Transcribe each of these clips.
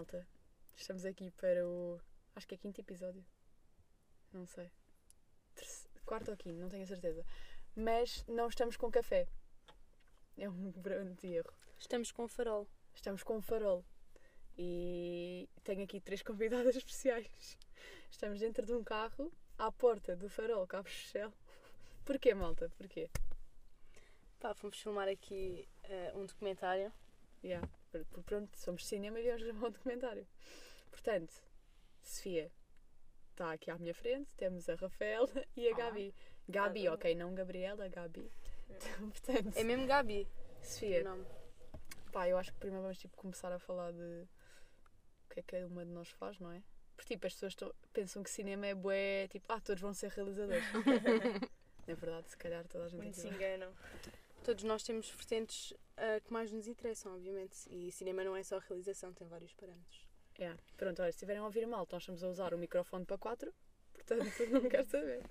Malta. Estamos aqui para o. Acho que é quinto episódio. Não sei. Terce- Quarto ou quinto, não tenho a certeza. Mas não estamos com café. É um grande erro. Estamos com farol. Estamos com farol. E tenho aqui três convidadas especiais. Estamos dentro de um carro, à porta do farol Cabo Shell. Porquê, malta? Porquê? Pá, fomos filmar aqui eh, um documentário. Yeah. Por- por- Pronto, somos cinema e viemos gravar um documentário. Portanto, Sofia está aqui à minha frente, temos a Rafaela e a Olá. Gabi. Gabi, Olá. ok, não Gabriela, Gabi. Portanto, É mesmo Gabi Sofia, pá, eu acho que primeiro vamos tipo, começar a falar de o que é que cada uma de nós faz, não é? Porque tipo, as pessoas pensam que cinema é bué, tipo, ah, todos vão ser realizadores. Na verdade, se calhar toda a gente Muito aqui se vai. enganam. Todos nós temos vertentes eh, que mais nos interessam, obviamente. E cinema não é só realização, tem vários parâmetros. Yeah. Pronto, olha, se estiverem a ouvir mal, nós estamos a usar o microfone para 4, portanto não quero saber.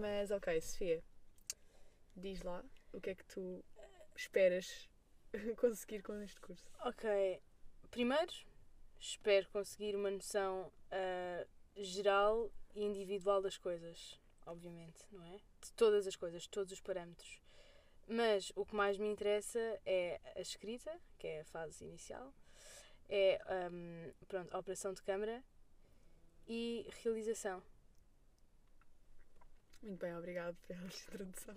Mas ok, Sofia, diz lá o que é que tu esperas conseguir com este curso. Ok, primeiro espero conseguir uma noção eh, geral e individual das coisas, obviamente, não é? De todas as coisas, de todos os parâmetros. Mas o que mais me interessa é a escrita, que é a fase inicial, é hum, pronto, a operação de câmara e realização. Muito bem, obrigado pela introdução.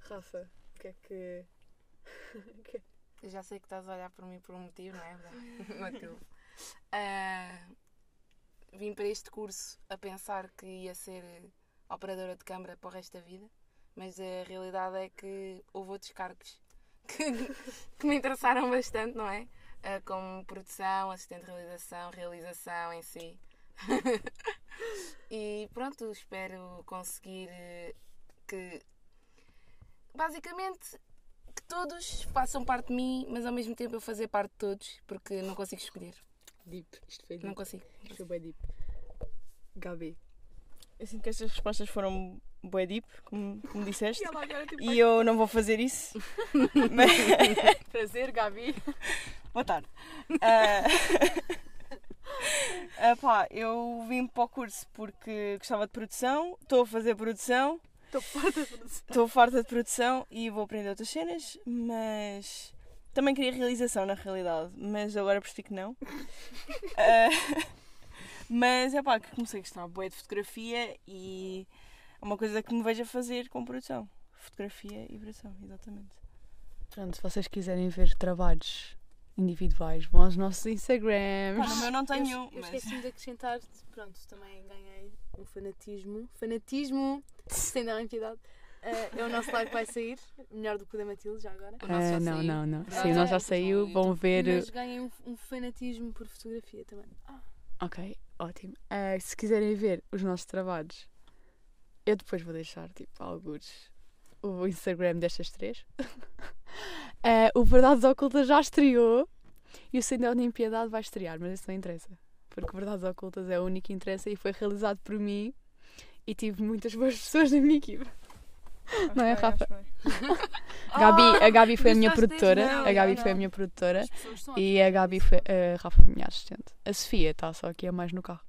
Rafa, o que é que. é- Eu já sei que estás a olhar por mim por um motivo, não é? Matilde. Ah, vim para este curso a pensar que ia ser operadora de câmara para o resto da vida, mas a realidade é que houve outros cargos que, que me interessaram bastante, não é? Ah, como produção, assistente de realização, realização em si. e pronto, espero conseguir eh, que basicamente que todos façam parte de mim, mas ao mesmo tempo eu fazer parte de todos, porque não consigo escolher. Deep, isto foi Não deep. consigo. Isto foi bem deep. Gabi. Eu sinto que estas respostas foram bué deep, como, como disseste. agora tipo. E eu não vou fazer isso. Mas... Prazer, Gabi. Boa tarde. Ah, ah, pá, eu vim para o curso porque gostava de produção, estou a fazer produção, Estou farta de produção. estou farta de produção e vou aprender outras cenas, mas também queria realização na realidade, mas agora percebi que não. Ah, mas é pá, que comecei a gostar bué de fotografia e é uma coisa que me vejo a fazer com produção. Fotografia e produção, exatamente. Pronto, se vocês quiserem ver trabalhos individuais, vão aos nossos Instagrams. Pá, no meu não tenho, eu, eu mas... esqueci-me de acrescentar, pronto, também ganhei um fanatismo. Fanatismo, sem dar entidade. Eh, é o nosso live que vai sair, melhor do que o da Matilde, já agora. Ah, não, não, não. Sim, o nosso já saiu, Vão ver. Mas ganhei um, um fanatismo por fotografia também. Ah, Ok, ótimo. Ah, se quiserem ver os nossos trabalhos, eu depois vou deixar, tipo, alguns o Instagram destas três. Ah, o Verdades Ocultas já estreou e o Sem da Olimpiedade vai estrear, mas isso não interessa. Porque Verdades Ocultas é o único que interessa e foi realizado por mim e tive muitas boas pessoas na minha equipe. Não é, Rafa? acho. Gabi, a Gabi foi a minha produtora. Não, A Gabi não, foi a minha produtora. E a Gabi foi. A Rafa foi a minha assistente. A Sofia está só aqui a mais no carro.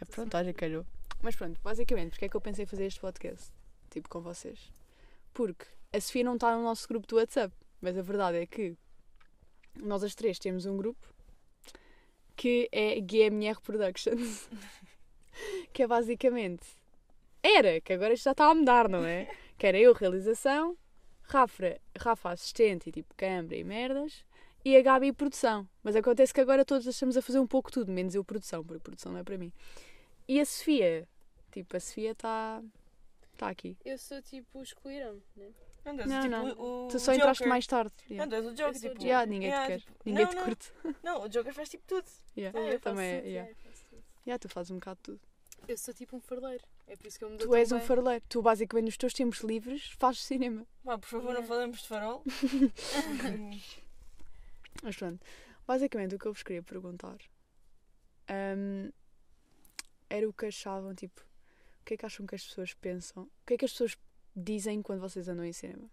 É, pronto, olha, calhou. Mas pronto, basicamente, porque é que eu pensei em fazer este podcast? Tipo, com vocês. Porque a Sofia não está no nosso grupo do WhatsApp. Mas a verdade é que nós as três temos um grupo que é GMR Productions. que é basicamente. Era, que agora isto já está a mudar, não é? Que era eu, realização, Rafa, Rafa assistente e tipo câmara e merdas, e a Gabi produção. Mas acontece que agora todos estamos a fazer um pouco tudo, menos eu produção, porque produção não é para mim. E a Sofia, tipo, a Sofia está tá aqui. Eu sou tipo, excluíram-me, né? Não, Não, tipo não. o Tu só entraste Joker. mais tarde. Não, Yeah. és o Joker, Eu o tipo... Yeah, ninguém Yeah, te quer. tipo, ninguém não, te não. curte. Não, o Joker faz tipo tudo. Yeah. Ah, eu faço também. tudo, yeah. tudo. Yeah, tu fazes um bocado de tudo. Eu sou tipo um farleiro. É por isso que eu me dou Tu és um bem. farleiro. Tu, basicamente, nos teus tempos livres, fazes cinema. Vá, por favor, não falemos de farol. Mas pronto, basicamente o que eu vos queria perguntar hum, era o que achavam, tipo, o que é que acham que as pessoas pensam? O que é que as pessoas dizem quando vocês andam em cinema?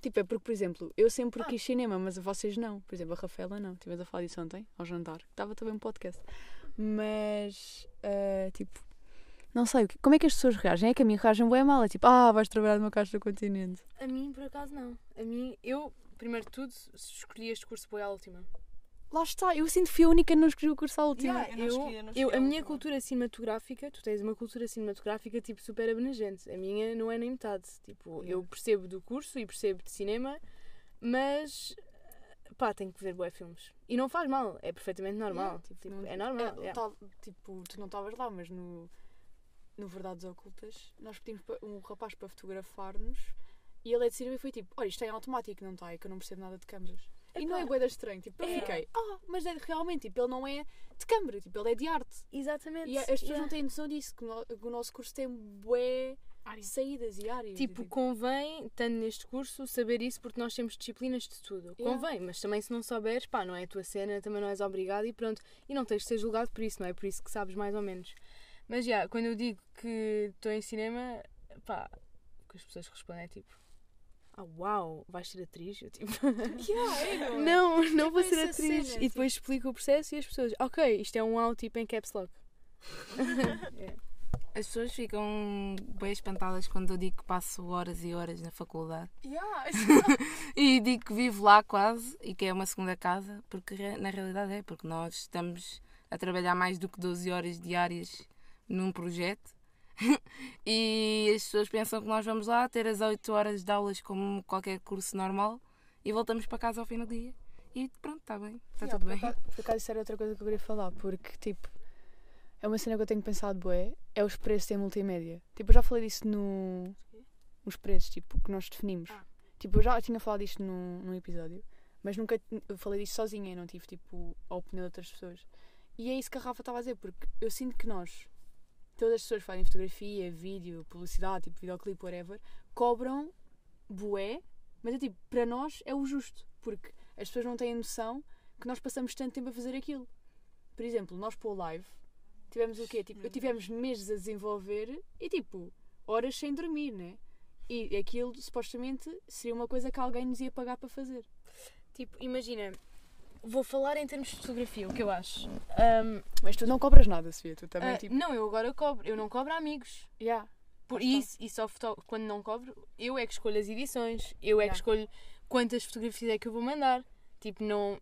Tipo, é porque, por exemplo, eu sempre quis cinema, mas vocês não. Por exemplo, a Rafaela não. Estivemos a falar disso ontem, ao jantar. Estava também um podcast. Mas, ah, tipo, não sei. Como é que as pessoas reagem? É que a mim reagem bem mal. É tipo, ah, vais trabalhar numa caixa do continente. A mim, por acaso, não. A mim, eu, primeiro de tudo, escolhi este curso foi à última. Lá está. Eu sinto que fui a única que não escolhi o curso à última. Yeah, eu escolhi, eu eu- a a minha cultura cinematográfica, tu tens uma cultura cinematográfica tipo super abrangente. A minha não é nem metade. Tipo, eu percebo do curso e percebo de cinema, mas pá, tenho que ver bué filmes. E não faz mal, é perfeitamente normal. Yeah, Tipo, não- é normal. É, yeah. tal- tipo, tu não estavas lá, mas no, no Verdades Ocultas, nós pedimos um rapaz para fotografar-nos e ele é de cinema e foi tipo: Olha, isto é em automático, não está? É que eu não percebo nada de câmaras. E não é boeda estranho. Tipo, eu É. fiquei: Ah, mas é realmente, tipo, ele não é de câmara, tipo, ele é de arte. Exatamente. E as pessoas yeah. não têm noção disso, que, no- que o nosso curso tem bué saídas e áreas. Tipo, e, convém, estando neste curso, saber isso porque nós temos disciplinas de tudo. Yeah. Convém, mas também se não souberes, pá, não é a tua cena, também não és obrigado e pronto. E não tens de ser julgado por isso, não é por isso que sabes mais ou menos. Mas já, quando eu digo que estou em cinema, pá, o que as pessoas respondem é tipo. Ah, uau, vais ser atriz? Eu tipo, Yeah, não é? não, não vou ser atriz. cena, e depois explico o processo e as pessoas, ok, isto é um out tipo em caps lock. É. As pessoas ficam bem espantadas quando eu digo que passo horas e horas na faculdade. Yeah, E digo que vivo lá quase e que é uma segunda casa, porque na realidade é, porque nós estamos a trabalhar mais do que 12 horas diárias num projeto. e as pessoas pensam que nós vamos lá ter as 8 horas de aulas como qualquer curso normal e voltamos para casa ao fim do dia. E pronto, está bem, está Yeah, tudo bem. acaso- Por acaso isso era outra coisa que eu queria falar, porque tipo, é uma cena que eu tenho pensado bué, é os preços em multimédia. Tipo, eu já falei disso no. Os preços, tipo, que nós definimos. Ah. Tipo, eu já tinha falado disto num, num episódio, mas nunca eu falei disto sozinha, eu não tive tipo a opinião de outras pessoas. E é isso que a Rafa estava a dizer, porque eu sinto que nós, todas as pessoas que fazem fotografia, vídeo, publicidade, tipo videoclipe, whatever, cobram bué, mas é tipo, para nós é o justo, porque as pessoas não têm noção que nós passamos tanto tempo a fazer aquilo. Por exemplo, nós para o live tivemos o quê? Tipo, tivemos meses a desenvolver e tipo, horas sem dormir, né? E aquilo supostamente seria uma coisa que alguém nos ia pagar para fazer. Tipo, imagina, vou falar em termos de fotografia, o que eu acho. Ahm, Mas tu não cobras nada, Sofia, tu também ah, tipo. Não, eu agora cobro, eu não cobro a amigos. Yeah. Por isso, e só foto... quando não cobro, eu é que escolho as edições, eu é Yeah. que escolho quantas fotografias é que eu vou mandar. Tipo, não.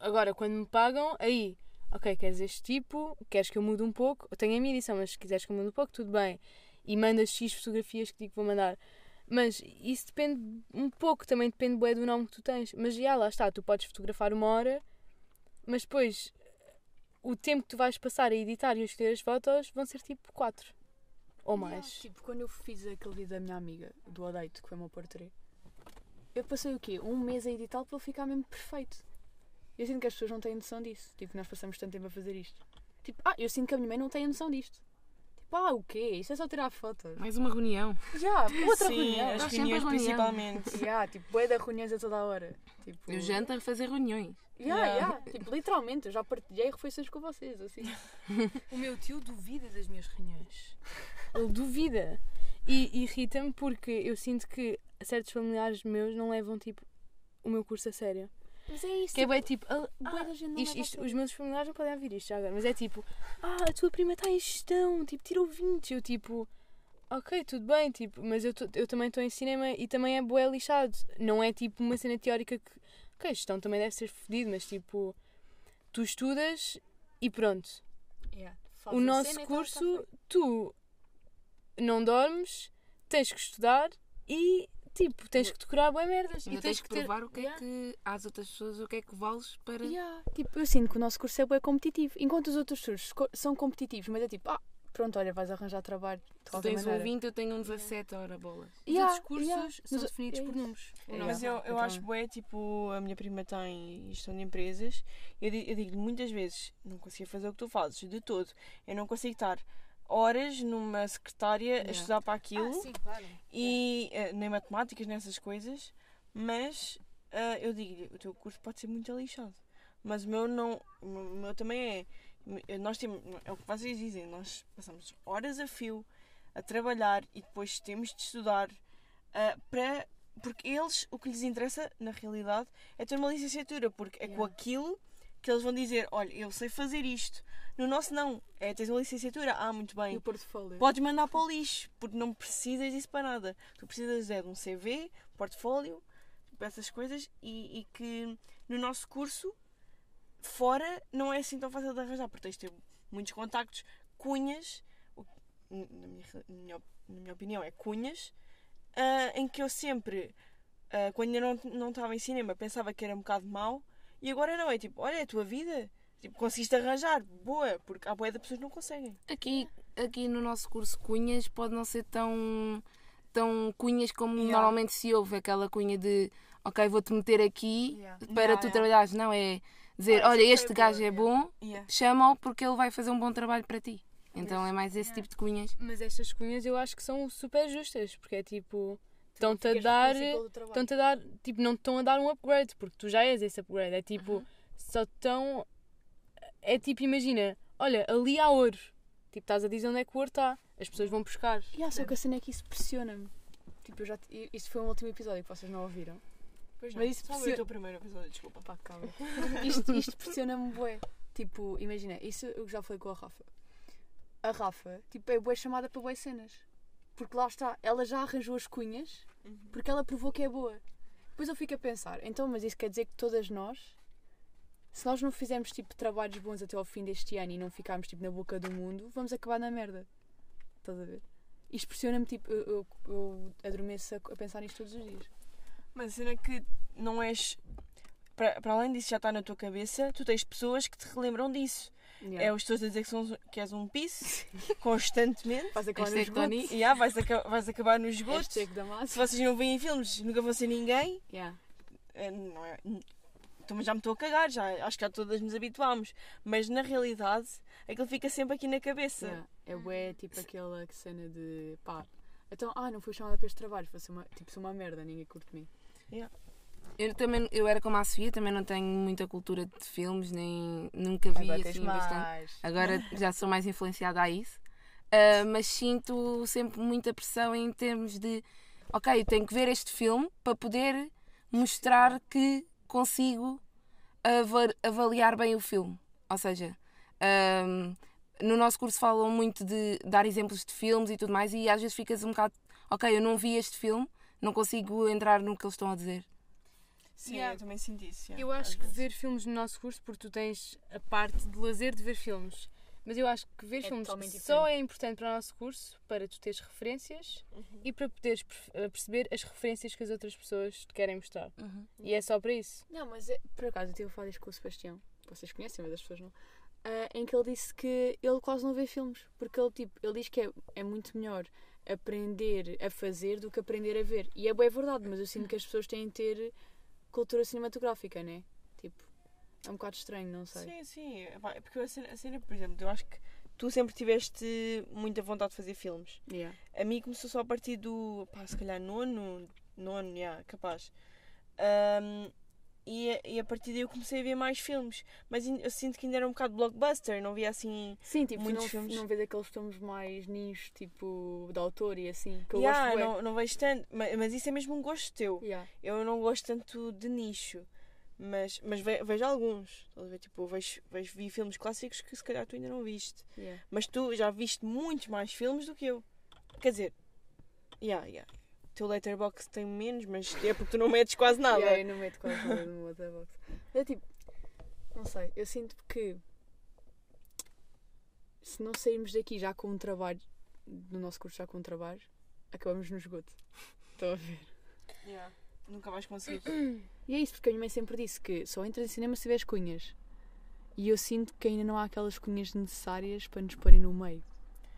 Agora, quando me pagam, aí, ok, queres este tipo, queres que eu mude um pouco, eu tenho a minha edição, mas se quiseres que eu mude um pouco, tudo bem. E mandas X fotografias que digo que vou mandar. Mas isso depende um pouco, também depende do nome que tu tens. Mas já, lá está, tu podes fotografar uma hora, mas depois o tempo que tu vais passar a editar e a escolher as fotos vão ser tipo quatro ou Yeah, mais. Tipo, quando eu fiz aquele vídeo da minha amiga, do Odeito, que foi o meu portrait, eu passei o quê? Um mês a editá-lo para ele ficar mesmo perfeito. Eu sinto que as pessoas não têm noção disso. Tipo, nós passamos tanto tempo a fazer isto. Tipo, ah, eu sinto que a minha mãe não tem noção disto. Ah, o quê? Isso é só tirar fotos. Mais uma reunião. Já, outra Sim, reunião. as Nós reuniões reunião. principalmente. Já, tipo, bué de reuniões a toda a hora. Tipo, Eu janto a fazer reuniões. Já, Yeah. já. Tipo, literalmente, eu já partilhei refeições com vocês, assim. O meu tio duvida das minhas reuniões. Ele duvida. E irrita-me porque eu sinto que certos familiares meus não levam tipo o meu curso a sério. Mas é isso. Que é bem tipo. ah, ah, isto- isto- os meus familiares não podem ouvir isto já agora, mas é tipo, ah, a tua prima está em gestão, tipo, tirou 20. Eu tipo, ok, tudo bem, tipo, mas eu, tô- eu também estou em cinema e também é bué lixado. Não é tipo uma cena teórica que, ok, gestão também deve ser fodido, mas tipo, tu estudas e pronto. Yeah, o nosso tá- curso, tu não dormes, tens que estudar e tipo, tens que decorar boas merdas. Ainda e tens que ter- provar o que é Yeah. que às outras pessoas o que é que vales para. Yeah, Tipo, eu sinto que o nosso curso é bem competitivo. Enquanto os outros cursos são competitivos, mas é tipo, ah, pronto, olha, vais arranjar trabalho Tu tens um maneira. 20, eu tenho um 17, ora bolas. Os Yeah, outros cursos yeah. são Mas definidos é por números. É. Mas eu, eu Então- acho bué, tipo, a minha prima tem gestão de empresas. Eu, eu digo-lhe muitas vezes, não consigo fazer o que tu fazes, de todo. Eu não consigo estar horas numa secretária a Yeah. estudar para aquilo. Ah, sim, claro. e eh, nem matemáticas, nessas coisas, mas eh, eu digo-lhe, o teu curso pode ser muito lixado. Mas o meu não, o meu- também é. Nós temos, é o que vocês dizem, nós passamos horas a fio a trabalhar e depois temos de estudar eh, para porque eles, o que lhes interessa, na realidade, é ter uma licenciatura, porque é com Yeah. aquilo que eles vão dizer: olha, eu sei fazer isto. No nosso, não. É tens uma licenciatura. Ah, muito E bem. o portfólio? Podes mandar para o lixo, porque não precisas disso para nada. Tu precisas é de um CV, portfólio, essas coisas, e, e que no nosso curso, fora, não é assim tão fácil de arranjar, porque tens de ter muitos contactos, cunhas, na minha, na minha, na minha opinião, é cunhas, ah, em que eu sempre, ah, quando ainda não não estava em cinema, pensava que era um bocado mau, e agora não, é tipo, olha, é a tua vida. Tipo, conseguiste arranjar, boa, porque há boia de pessoas que não conseguem. Aqui, aqui no nosso curso Cunhas pode não ser tão, tão cunhas como Yeah. normalmente se ouve. Aquela cunha de ok, vou-te meter aqui Yeah. para Yeah, tu yeah. trabalhares. Não, é dizer, Ah, olha, este gajo boa, é bom, Yeah. chama-o porque ele vai fazer um bom trabalho para ti. Então é mais esse Yeah. tipo de cunhas. Mas estas cunhas eu acho que são super justas, porque é tipo. Estão-te a dar. Estão-te a dar. Tipo, não te estão a dar um upgrade, porque tu já és esse upgrade. É tipo. Uhum. Só estão. É tipo, imagina, olha, ali há ouro. Tipo, estás a dizer onde é que o ouro está. As pessoas vão buscar. Yeah, só que a cena é que isso pressiona-me. Tipo, eu já. Isto foi um último episódio que vocês não ouviram. Pois Mas isso precisa- o teu primeiro episódio, desculpa. Pá, calma. Isto, isto pressiona-me bué. Tipo, imagina, isso eu já falei com a Rafa. A Rafa, tipo, é bué chamada para bué cenas. Porque lá está, ela já arranjou as cunhas porque ela provou que é boa. Depois eu fico a pensar, então, mas isso quer dizer que todas nós, se nós não fizermos tipo trabalhos bons até ao fim deste ano e não ficarmos tipo na boca do mundo, vamos acabar na merda. Estás a ver? Isto pressiona-me, tipo, eu, eu, eu adormeço a, a pensar nisto todos os dias. Mas a cena é que não és. Para, para além disso já está na tua cabeça, tu tens pessoas que te relembram disso. É os teus a dizer que, são, que és um piso constantemente. Vais acabar no Hashtag Tony. esgoto. E ah, vais, aca- vais acabar no esgoto. Se vocês não veem filmes, nunca vão ser ninguém. Yeah. É, não é, então, já me estou a cagar, já, acho que já todas nos habituámos. Mas na realidade, aquilo fica sempre aqui na cabeça. Yeah. É bué, tipo aquela cena de pá, então, ah, não fui chamada para este trabalho, foi uma, tipo, sou uma merda, ninguém curte mim. Eu também eu era como a Sofia, também não tenho muita cultura de filmes, nem nunca vi assim bastante. Agora já sou mais influenciada a isso. Ah, mas sinto sempre muita pressão em termos de ok, eu tenho que ver este filme para poder mostrar que consigo ava- avaliar bem o filme. Ou seja, ahm, no nosso curso falam muito de dar exemplos de filmes e tudo mais, e às vezes ficas um bocado, ok, eu não vi este filme, não consigo entrar no que eles estão a dizer. Sim, Yeah. eu também sinto isso. yeah, Eu acho que vezes. ver filmes no nosso curso, porque tu tens a parte de lazer de ver filmes. Mas eu acho que ver filmes totalmente só é importante para o nosso curso para tu teres referências Uhum. e para poderes eh, perceber as referências que as outras pessoas te querem mostrar. E é só para isso. Não, mas é, por acaso eu tive a falar com o Sebastião, vocês conhecem, mas as pessoas não. ah, em que ele disse que ele quase não vê filmes, porque ele, tipo, ele diz que é, é muito melhor aprender a fazer do que aprender a ver. E é bem verdade, mas eu sinto que as pessoas têm de ter cultura cinematográfica, né? Tipo, é um bocado estranho, não sei. Sim, sim. Porque a cena, a cena, por exemplo, eu acho que tu sempre tiveste muita vontade de fazer filmes. Yeah. A mim começou só a partir do, pá, se calhar nono, nono, yeah, capaz. Ahm, e, a- e a partir daí eu comecei a ver mais filmes. Mas eu sinto que ainda era um bocado blockbuster, não via assim. Sim, tipo, Muitos não, filmes. não vês aqueles filmes mais nichos, tipo, de autor e assim, que eu Yeah, gosto não, não vejo tanto. Mas, mas isso é mesmo um gosto teu. Yeah. Eu não gosto tanto de nicho. Mas, mas ve- vejo alguns. Tipo, vejo, vejo, vi filmes clássicos que se calhar tu ainda não viste. Yeah. Mas tu já viste muitos mais filmes do que eu. Quer dizer, yeah, yeah. O teu letterbox tem menos, mas é porque tu não metes quase nada. Yeah, eu não meto quase nada no Letterboxd. É tipo, não sei, eu sinto que se não sairmos daqui já com um trabalho, do nosso curso já com um trabalho, acabamos no esgoto. Estão a ver? Yeah. Nunca vais conseguir. E é isso, porque a minha mãe sempre disse que só entra em cinema se tiveres cunhas. E eu sinto que ainda não há aquelas cunhas necessárias para nos porem no meio.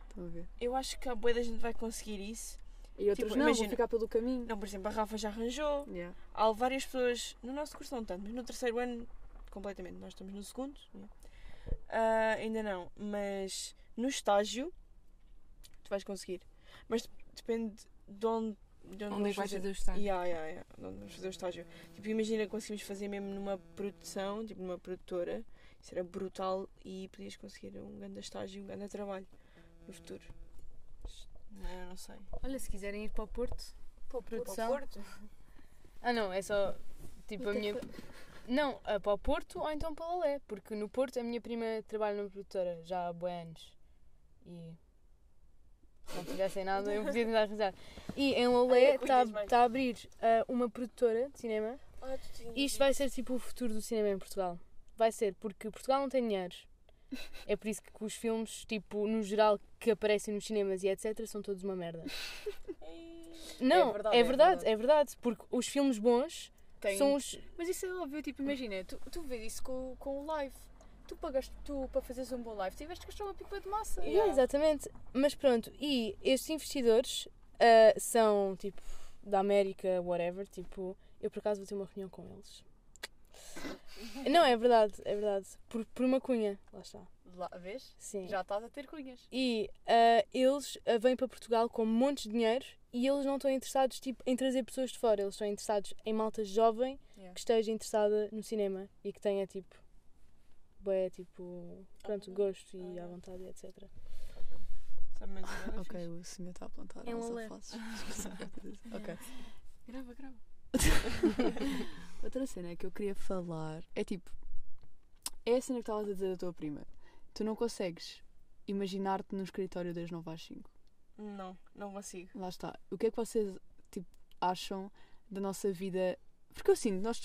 Estão a ver? Eu acho que a boa da gente vai conseguir isso. E outros Tipo, não, imagina- vão ficar pelo caminho. Não, por exemplo, a Rafa já arranjou. Yeah. Há várias pessoas, no nosso curso não tanto, mas no terceiro ano, completamente. Nós estamos no segundo. né? Ah, ainda não, mas no estágio, tu vais conseguir. Mas dep- depende de onde, de onde, Onde é vais fazer. fazer o estágio? Yeah, yeah, yeah, de onde vamos fazer o estágio. Tipo, imagina que conseguimos fazer mesmo numa produção, tipo numa produtora. Isso era brutal e podias conseguir um grande estágio, um grande trabalho no futuro. Não, não sei. Olha, se quiserem ir para o Porto, Pô, Produção. Porto? Ah, não, é só. Tipo, a minha. Não, é para o Porto ou então para o Lolé. Porque no Porto a minha prima trabalha numa produtora já há boi anos. E. Se não tivessem nada, eu podia tentar arranjar. E em Lolé está tá a abrir ah, uma produtora de cinema. E isto vai ser tipo o futuro do cinema em Portugal. Vai ser, porque Portugal não tem dinheiro. É por isso que os filmes, tipo, no geral, que aparecem nos cinemas e etc., são todos uma merda. Não, verdade, é é verdade, verdade. é verdade. Porque os filmes bons Tem- são os. Mas isso é óbvio, tipo, imagina, tu, tu vês isso com, com o live. Tu pagaste, tu para fazeres um bom live, tiveste que gastar uma pipa de massa. Yeah, exatamente. Mas pronto, e estes investidores ah, são tipo da América, whatever. Tipo, eu por acaso vou ter uma reunião com eles. Não, é verdade, é verdade. Por, por uma cunha, lá está. Lá, vês? Sim. Já estás a ter cunhas. E ah, eles ah, vêm para Portugal com montes de dinheiro e eles não estão interessados tipo, em trazer pessoas de fora. Eles estão interessados em malta jovem Yeah. que esteja interessada no cinema e que tenha tipo. Bué, tipo. Pronto, gosto e à vontade, etc. Agora Ok, o senhor está a plantar É um alfaces. ok. Grava, grava. Outra cena que eu queria falar é tipo. É a cena que estavas a dizer da tua prima. Tu não consegues imaginar-te no escritório das 9 às 5. Não, não consigo. Lá está. O que é que vocês tipo, acham da nossa vida? Porque eu sinto, nós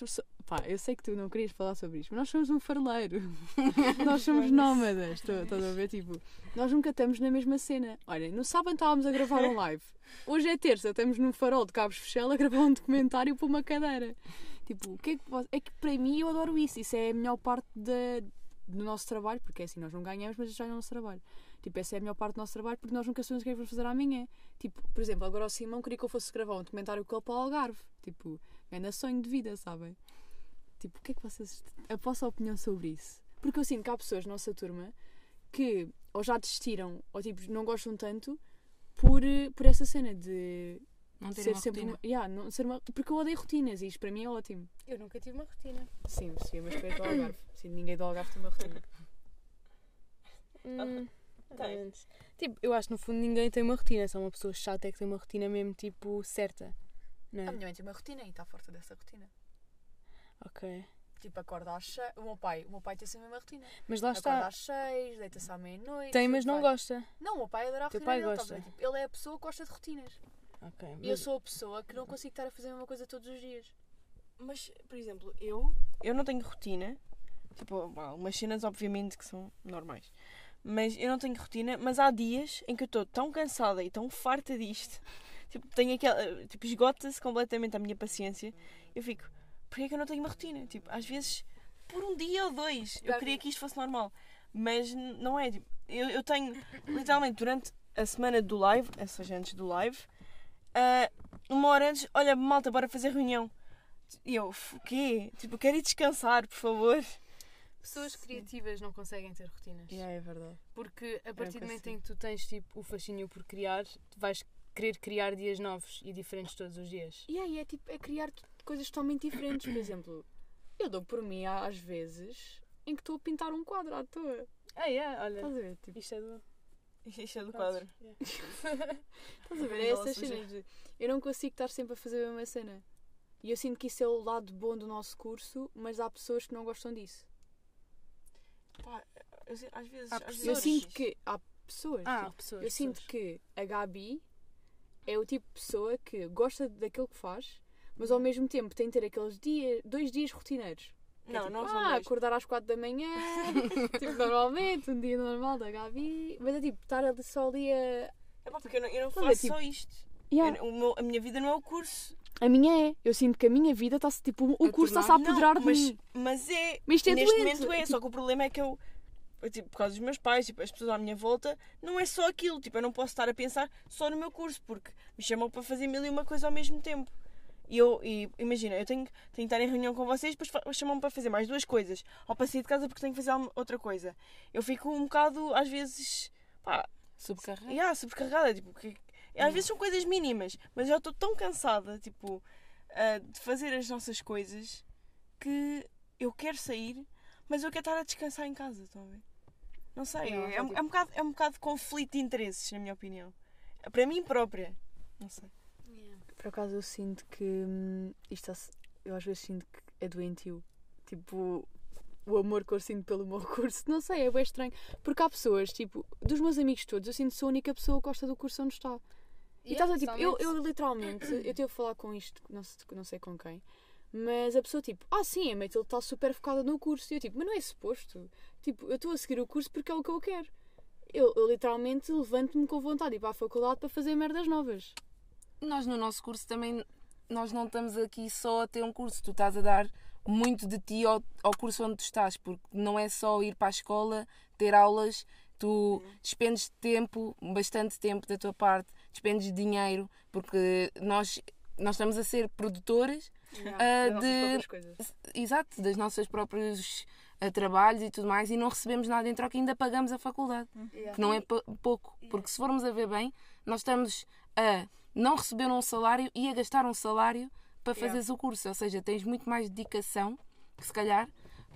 pá, eu sei que tu não querias falar sobre isto, mas nós somos um farleiro. nós somos nómadas. Estás estás a ver? Tipo, nós nunca estamos na mesma cena. Olha, no sábado estávamos a gravar um live. Hoje é terça, estamos num farol de Cabos Fechel a gravar um documentário para uma cadeira. Tipo, que é que, é que para mim eu adoro isso. Isso é a melhor parte da, do nosso trabalho, porque é assim, nós não ganhamos, mas já é o nosso trabalho. Tipo, essa é a melhor parte do nosso trabalho porque nós nunca sabemos o que é que vamos fazer amanhã. Tipo, por exemplo, agora o Simão queria que eu fosse gravar um documentário com ele para o Algarve. Tipo, ainda sonho de vida, sabem? Tipo, o que é que vocês. A vossa opinião sobre isso? Porque eu sinto que há pessoas na nossa turma que ou já desistiram ou tipo não gostam tanto por, eh, por essa cena de Não ter ser uma sempre rotina. uma, yeah, não, ser uma. Porque eu odeio rotinas e isto para mim é ótimo. Eu nunca tive uma rotina. Sim, sim, mas és do Algarve. Sim, ninguém do Algarve tem uma rotina. Hum, menos. Tipo, eu acho que no fundo ninguém tem uma rotina, só uma pessoa chata é que tem uma rotina mesmo tipo certa. Não A é? minha mãe tem uma rotina e está forte dessa rotina. Ok. Tipo, acorda às seis. O meu pai, o meu pai tem sempre a mesma rotina. Mas lá Acorda está. às seis, deita-se à meia-noite. Tem, mas não vai- gosta. Não, o meu pai adora a Teu rotina pai dele. gosta. tá? Tipo, ele é a pessoa que gosta de rotinas. Ok. E eu sou a pessoa que não consigo estar a fazer a mesma coisa todos os dias. Mas, por exemplo, eu, eu não tenho rotina. Tipo, algumas cenas, obviamente, que são normais. Mas eu não tenho rotina. Mas há dias em que eu estou tão cansada e tão farta disto. Tipo, tenho aquela. Tipo, esgota-se completamente a minha paciência. Eu fico, porquê é que eu não tenho uma rotina? Tipo, às vezes, por um dia ou dois. Eu queria que isto fosse normal. Mas não é. Tipo, eu, eu tenho, literalmente, durante a semana do live, ou seja, antes do live, ah, uma hora antes, olha, malta, bora fazer reunião. E eu, "F- o quê? Tipo, quero ir descansar, por favor. Pessoas criativas não conseguem ter rotinas. é verdade. Porque a partir do momento em que tu tens tipo o fascínio por criar, tu vais querer criar dias novos e diferentes todos os dias. E aí é tipo, é criar coisas totalmente diferentes. Por exemplo, eu dou por mim às vezes em que estou a pintar um quadro à toa. Ah, yeah, olha. Estás a ver? Tipo, Isto é do. É do quadro. estás a ver? É essas suja. cenas. de- Eu não consigo estar sempre a fazer a mesma cena. E eu sinto que isso é o lado bom do nosso curso, mas há pessoas que não gostam disso. Pá, eu às vezes. Há às vezes Eu sinto que há pessoas. Ah, tipo, pessoas. eu sinto pessoas. que a Gabi é o tipo de pessoa que gosta daquilo que faz, mas ao mesmo tempo tem de ter aqueles dias, dois dias rotineiros. Que é Não, tipo, não são ah, dois. acordar às quatro da manhã, tipo, normalmente, um dia normal da Gabi, mas é tipo, estar ali só ali a. É pá, porque eu não, eu não Estás a ver, faço só isto. Yeah, Eu- o meu- a minha vida não é o curso. A minha é. Eu sinto que a minha vida está-se tipo, o A curso está-se a tornar- apoderar Não, de mas, mim. mas é. Mas isto é neste doente. momento é, só que o problema é que eu. eu, Tipo, por causa dos meus pais, tipo, as pessoas à minha volta, não é só aquilo. Tipo, eu não posso estar a pensar só no meu curso, porque me chamam para fazer mil e uma coisa ao mesmo tempo. E eu, e, imagina, eu tenho, tenho que estar em reunião com vocês, depois chamam-me para fazer mais duas coisas. Ou para sair de casa porque tenho que fazer outra coisa. Eu fico um bocado, às vezes, pá, Subcarregado. Yeah, tipo, que, às vezes são coisas mínimas, mas eu estou tão cansada, tipo, ah, de fazer as nossas coisas que eu quero sair, mas eu quero estar a descansar em casa, estão a ver? Não sei, Yeah, é, tipo- é um bocado, é um bocado de conflito de interesses, na minha opinião. Para mim própria, não sei. Por acaso eu sinto que hum, isto eu às vezes sinto que é doentio. Tipo, o amor que eu sinto pelo meu curso. Não sei, é bem estranho. Porque há pessoas, tipo, dos meus amigos todos, eu sinto que sou a única pessoa que gosta do curso onde está. E estás a tipo, eu, eu literalmente, eu tive a falar com isto, não sei, não sei com quem, mas a pessoa tipo, ah sim, a Matilde está super focada no curso. E eu tipo, mas não é suposto. Tipo, eu estou a seguir o curso porque é o que eu quero. Eu, eu literalmente levanto-me com vontade de ir para a faculdade para fazer merdas novas. Nós no nosso curso também, nós não estamos aqui só a ter um curso, tu estás a dar muito de ti ao, ao curso onde tu estás, porque não é só ir para a escola, ter aulas, tu despendes tempo, bastante tempo da tua parte, despendes dinheiro, porque nós, nós estamos a ser produtores Ah, das nossas de- exato, das nossas próprios ah, trabalhos e tudo mais, e não recebemos nada em troca, ainda pagamos a faculdade, que não é pou- pouco, porque se formos a ver bem, nós estamos a não receber um salário e a gastar um salário para Yeah. fazeres o curso, ou seja, tens muito mais dedicação, que se calhar,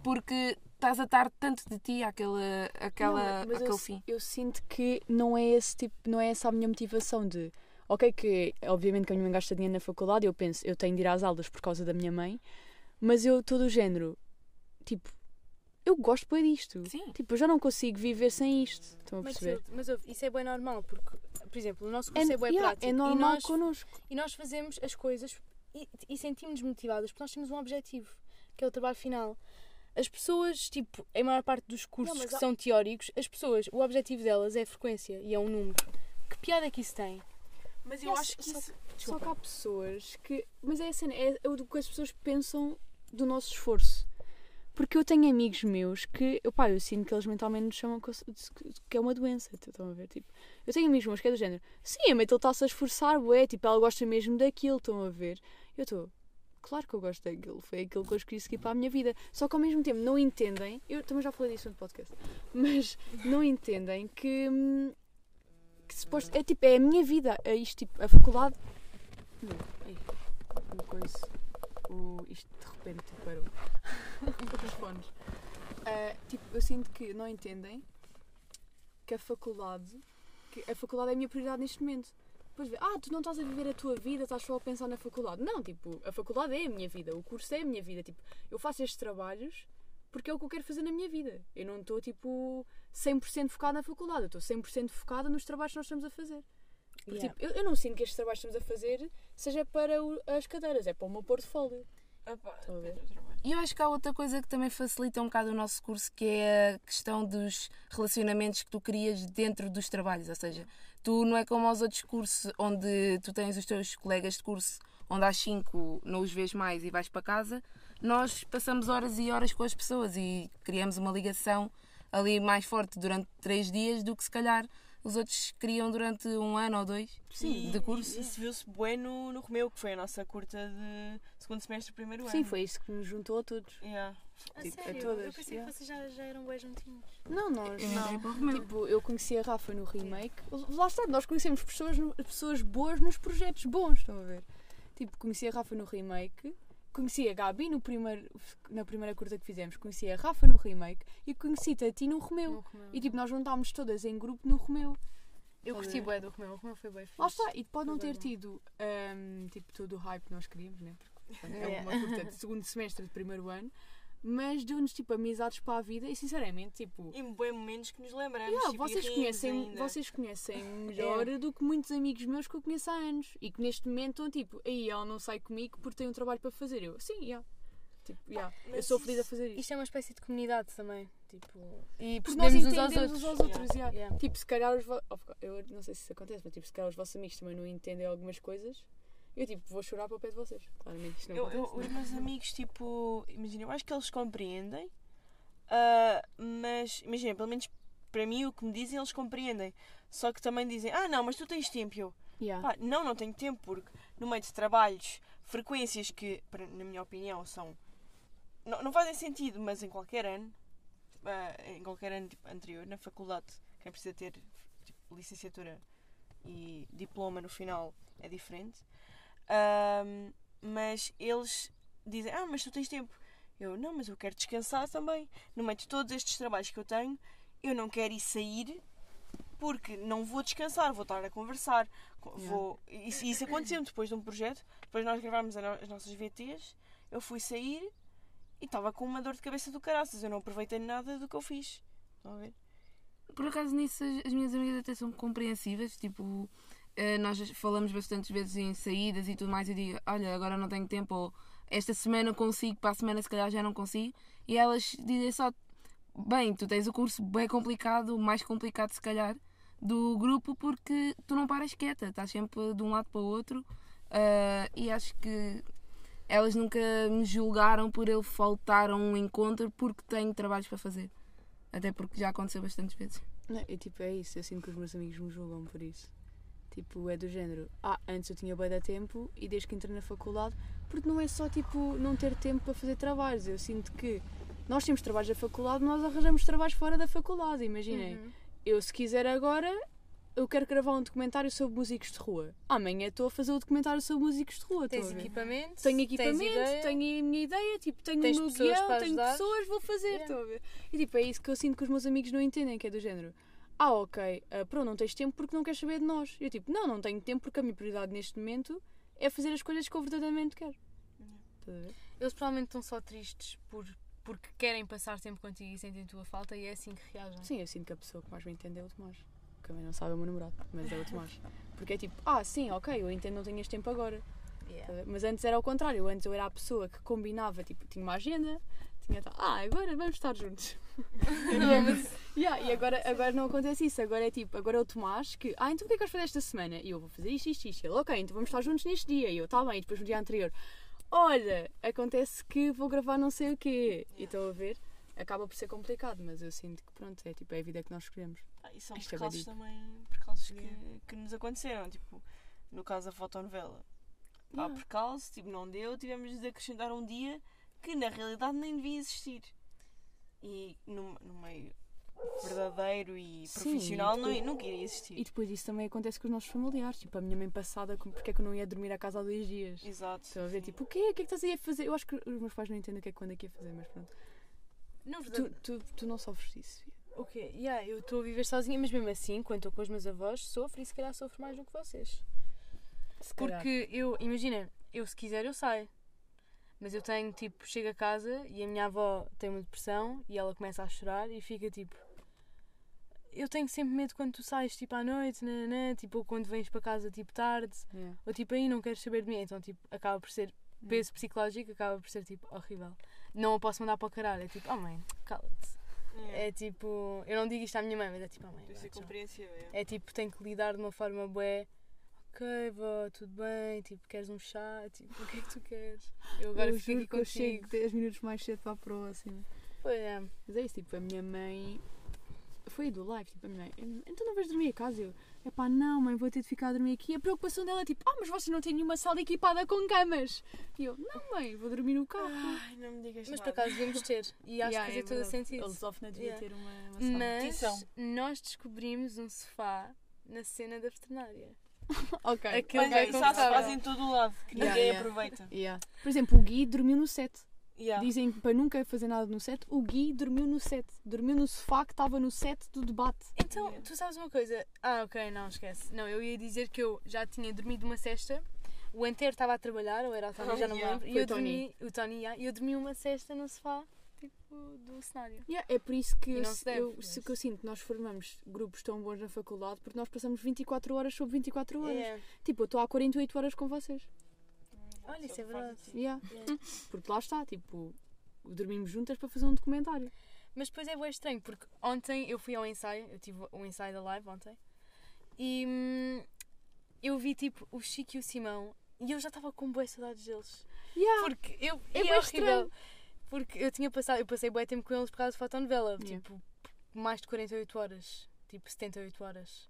porque estás a dar tanto de ti àquela, àquela, Não, mas àquele eu, fim. eu sinto que não é esse tipo, não é essa a minha motivação de ok que obviamente que a minha mãe gasta dinheiro na faculdade, eu penso, eu tenho de ir às aulas por causa da minha mãe, mas eu todo o género, tipo, eu gosto bem disto. Sim. Tipo, eu já não consigo viver sem isto. Estão a Mas, perceber? mas ouve, isso é bem normal, porque, por exemplo, o nosso curso é, bem yeah, prático. é normal e nós, connosco. e nós fazemos as coisas e, e sentimos-nos motivadas porque nós temos um objetivo, que é o trabalho final. As pessoas, tipo, em maior parte dos cursos Não, que há- são teóricos, as pessoas, o objetivo delas é a frequência e é um número. Que piada é que isso tem? Mas eu Yes, acho que só isso. Só Desculpa. que há pessoas que. Mas é a cena, é o que as pessoas pensam do nosso esforço. Porque eu tenho amigos meus que, eu, pá, eu sinto que eles mentalmente nos chamam que é uma doença. Estão a ver? Tipo, eu tenho amigos meus que é do género, sim, a Metal está-se a esforçar, bué, tipo, ela gosta mesmo daquilo, estão a ver? Eu estou, claro que eu gosto daquilo, foi aquilo que eu escolhi seguir para a minha vida. Só que ao mesmo tempo não entendem, eu também já falei disso no podcast, mas não entendem que. que suposto, é tipo, é a minha vida, é isto, tipo, a faculdade. Não, ei, o coisa. O, isto de repente tipo, parou. Os fones. Ah, tipo, eu sinto que não entendem que a faculdade. que a faculdade é a minha prioridade neste momento. Depois vê, ah, tu não estás a viver a tua vida, estás só a pensar na faculdade. Não, tipo, a faculdade é a minha vida, o curso é a minha vida. Tipo, eu faço estes trabalhos porque é o que eu quero fazer na minha vida. Eu não estou, tipo, 100% focada na faculdade, eu estou 100% focada nos trabalhos que nós estamos a fazer. Porque, Yeah. tipo, eu, eu não sinto que estes trabalhos que estamos a fazer seja para o- as cadeiras, é para o meu portfólio. Opa, Estão a ver? depende do trabalho. E eu acho que há outra coisa que também facilita um bocado o nosso curso, que é a questão dos relacionamentos que tu crias dentro dos trabalhos. Ou seja, tu não é como aos outros cursos onde tu tens os teus colegas de curso, onde às 5 não os vês mais e vais para casa. Nós passamos horas e horas com as pessoas e criamos uma ligação ali mais forte durante três dias do que se calhar os outros criam durante um ano ou dois Sim, de curso. E isso viu-se bem no, no Romeu, que foi a nossa curta de segundo semestre, primeiro ano. Sim, foi isso que nos juntou a todos. Yeah. A Tipo, a sério? todas, eu pensei yeah. que vocês já, já eram bem juntinhos. Não, nós. Eu entrei para o Romeu. Tipo, eu conheci a Rafa no remake. Lá está, nós conhecemos pessoas, pessoas boas nos projetos bons, estão a ver? Tipo, conheci a Rafa no remake, conheci a Gabi no primeiro, na primeira curta que fizemos, conheci a Rafa no remake e conheci-te a ti no Romeu. No Romeu. E tipo, nós juntámos todas em grupo no Romeu. eu Estás a curti bué do Romeu. O Romeu foi bem fixe. Lá está, e pode não ter bom. tido ahm, tipo, todo o hype que nós queríamos, né? Porque é Yeah. uma curta de segundo semestre de primeiro ano, mas deu-nos tipo amizades para a vida e sinceramente, tipo. E bem momentos que nos lembramos. Yeah, tipo, vocês, conhecem, ainda. vocês conhecem melhor do que muitos amigos meus que eu conheço há anos e que neste momento estão tipo, aí ela não sai comigo porque tem um trabalho para fazer. Eu, sim, yeah. tipo, yeah. eu sou feliz a fazer isto. Isto é uma espécie de comunidade também. Tipo, e Porque nós percebemos uns aos entendemos outros. uns aos outros. yeah. Yeah. Tipo, se calhar os oh, eu não sei se isso acontece, mas tipo, se calhar os vossos amigos também não entendem algumas coisas. Eu tipo, vou chorar para o pé de vocês. Claramente isto não Eu, eu- acontece. os meus amigos, tipo, imagina, eu acho que eles compreendem, ah, mas imagina, pelo menos para mim o que me dizem, eles compreendem. Só que também dizem, ah não, mas tu tens tempo. Eu, Yeah. pá, não, não tenho tempo, porque no meio de trabalhos, frequências que, na minha opinião, são. Não, não fazem sentido, mas em qualquer ano, ah, em qualquer ano tipo, anterior, na faculdade, quem precisa ter tipo, licenciatura e diploma no final é diferente. Ahm, mas eles dizem, ah, mas tu tens tempo. Eu, não, mas eu quero descansar também. No meio de todos estes trabalhos que eu tenho, eu não quero ir sair porque não vou descansar, vou estar a conversar. co- Vou... Isso, isso aconteceu depois de um projeto, depois nós gravámos as nossas VTs, eu fui sair e estava com uma dor de cabeça do caraças. Eu não aproveitei nada do que eu fiz. Estão a ver? Por acaso nisso as- as minhas amigas até são compreensivas, tipo, nós falamos bastantes vezes em saídas e tudo mais, eu digo, olha, agora não tenho tempo, ou esta semana consigo, para a semana se calhar já não consigo, e elas dizem só, bem, tu tens o curso bem complicado, mais complicado se calhar, do grupo, porque tu não paras quieta, estás sempre de um lado para o outro, ah, e acho que elas nunca me julgaram por eu faltar a um encontro porque tenho trabalhos para fazer. Até porque já aconteceu bastantes vezes. Não, eu, tipo, é isso. Eu sinto que os meus amigos me julgam por isso. Tipo, é do género. Ah, antes eu tinha bem de tempo e desde que entrei na faculdade. Porque não é só, tipo, não ter tempo para fazer trabalhos. Eu sinto que nós temos trabalhos da faculdade, nós arranjamos trabalhos fora da faculdade. Imaginem. Uhum. Eu, se quiser agora, eu quero gravar um documentário sobre músicos de rua. Amanhã estou a fazer o documentário sobre músicos de rua. Tens equipamento, Tenho equipamento, ideia. tenho a minha ideia, tipo, tenho Tens o meu guião, tenho pessoas, vou fazer, Yeah. estão a ver? E tipo, é isso que eu sinto que os meus amigos não entendem, que é do género. Ah, ok, ah, pronto, não tens tempo porque não queres saber de nós. Eu tipo, não, não tenho tempo porque a minha prioridade neste momento é fazer as coisas que eu verdadeiramente quero. Ver? Eles provavelmente estão só tristes por, porque querem passar tempo contigo e sentem a tua falta e é assim que reagem. Sim, eu sinto que a pessoa que mais me entende é o Tomás. Que também não sabe é o meu namorado, mas é o Tomás. Porque é tipo, ah, sim, ok, eu entendo, não tenho este tempo agora. Yeah. Mas antes era ao contrário, antes eu era a pessoa que combinava, tipo, tinha uma agenda, tinha tal, ah, agora vamos estar juntos. Não, mas Yeah, e agora, agora não acontece isso, agora é tipo, agora é o Tomás que, ah, então o que é que vais fazer esta semana? E eu vou fazer isto, isto, isto. Ele, ok, então vamos estar juntos neste dia. E eu, tá bem, e depois no dia anterior, olha, acontece que vou gravar não sei o quê. E estão a ver? Acaba por ser complicado, mas eu sinto que pronto, é tipo, é a vida que nós escolhemos. Ah, e são Isto é percalços bandido. também, percalços que, que nos aconteceram, tipo, no caso da fotonovela. Há Yeah. percalço, tipo, não deu, tivemos de acrescentar um dia que na realidade nem devia existir. E no, no meio verdadeiro e Sim, profissional e não, depois- nunca iria existir. E depois isso também acontece com os nossos familiares. Tipo, a minha mãe passada, porque é que eu não ia dormir a casa há dois dias? Exato. Estão a ver, tipo, o quê? O que é que estás aí a fazer? Eu acho que os meus pais não entendem o que é que quando é que ia fazer, mas pronto. não Tu, tu, tu não sofres disso, Sofia. O quê? Yeah, eu estou a viver sozinha, mas mesmo assim, quando estou com os meus avós, sofro e se calhar sofro mais do que vocês. Se calhar. Porque eu, imagina, eu se quiser eu saio. Mas eu tenho, tipo, chego a casa e a minha avó tem uma depressão e ela começa a chorar e fica tipo. Eu tenho sempre medo quando tu sais, tipo, à noite, nananã, tipo, ou quando vens para casa, tipo, tarde, Yeah. ou tipo, aí não queres saber de mim. Então, tipo, acaba por ser peso psicológico, acaba por ser, tipo, horrível. Não a posso mandar para o caralho. É tipo, oh mãe, cala-te. Yeah. É tipo, eu não digo isto à minha mãe, mas é tipo, oh mãe, compreensível. é. É tipo, tenho que lidar de uma forma bué. Ok, vó, tudo bem? Tipo, queres um chá? Tipo, o que é que tu queres? Eu agora eu fico juro aqui que eu chego 10 minutos mais cedo para a próxima. Foi, é. Mas é isso, tipo, a minha mãe. Foi do live, tipo, a minha mãe. Então não vais dormir a casa? Eu, é pá, não, mãe, vou ter de ficar a dormir aqui. A preocupação dela é tipo, ah, mas você não tem nenhuma sala equipada com camas. E eu, não, mãe, vou dormir no carro. Ai, não me digas Mas por acaso devíamos ter. E acho Yeah, que fazia é todo sentido. A Lusófona devia Yeah. ter uma, uma sala. Mas nós descobrimos um sofá na cena da veterinária. Ok. Olha, bem isso há confortável. faz em todo o lado, que Yeah, ninguém yeah. aproveita. Yeah. Por exemplo, o Gui dormiu no set. Yeah. Dizem que para nunca fazer nada no set, o Gui dormiu no set. Dormiu no sofá que estava no set do debate. Então, Yeah. tu sabes uma coisa? Ah, ok, não, esquece. Não, eu ia dizer que eu já tinha dormido uma cesta. O Enter estava a trabalhar, ou era o Tony, Ah, já não me yeah. lembro. E eu o Tony. dormi, o Tony, yeah, e eu dormi uma cesta no sofá, do cenário. Yeah, é por isso que eu, deve, eu, mas- se- que eu sinto que nós formamos grupos tão bons na faculdade porque nós passamos 24 horas sobre 24 horas. Yeah. Tipo, eu estou há 48 horas com vocês. Olha, isso é verdade. Yeah. Yeah. Porque lá está, tipo, dormimos juntas para fazer um documentário. Mas depois é bem estranho, porque ontem eu fui ao ensaio, eu tive o ensaio da live ontem, e hum, eu vi tipo o Chico e o Simão, e eu já estava com boas saudades deles. Yeah. Porque eu. É é horrível. estranho. Porque eu tinha passado, eu passei bué tempo com eles por causa de fotonovela, Yeah. tipo, mais de 48 horas, tipo 78 horas.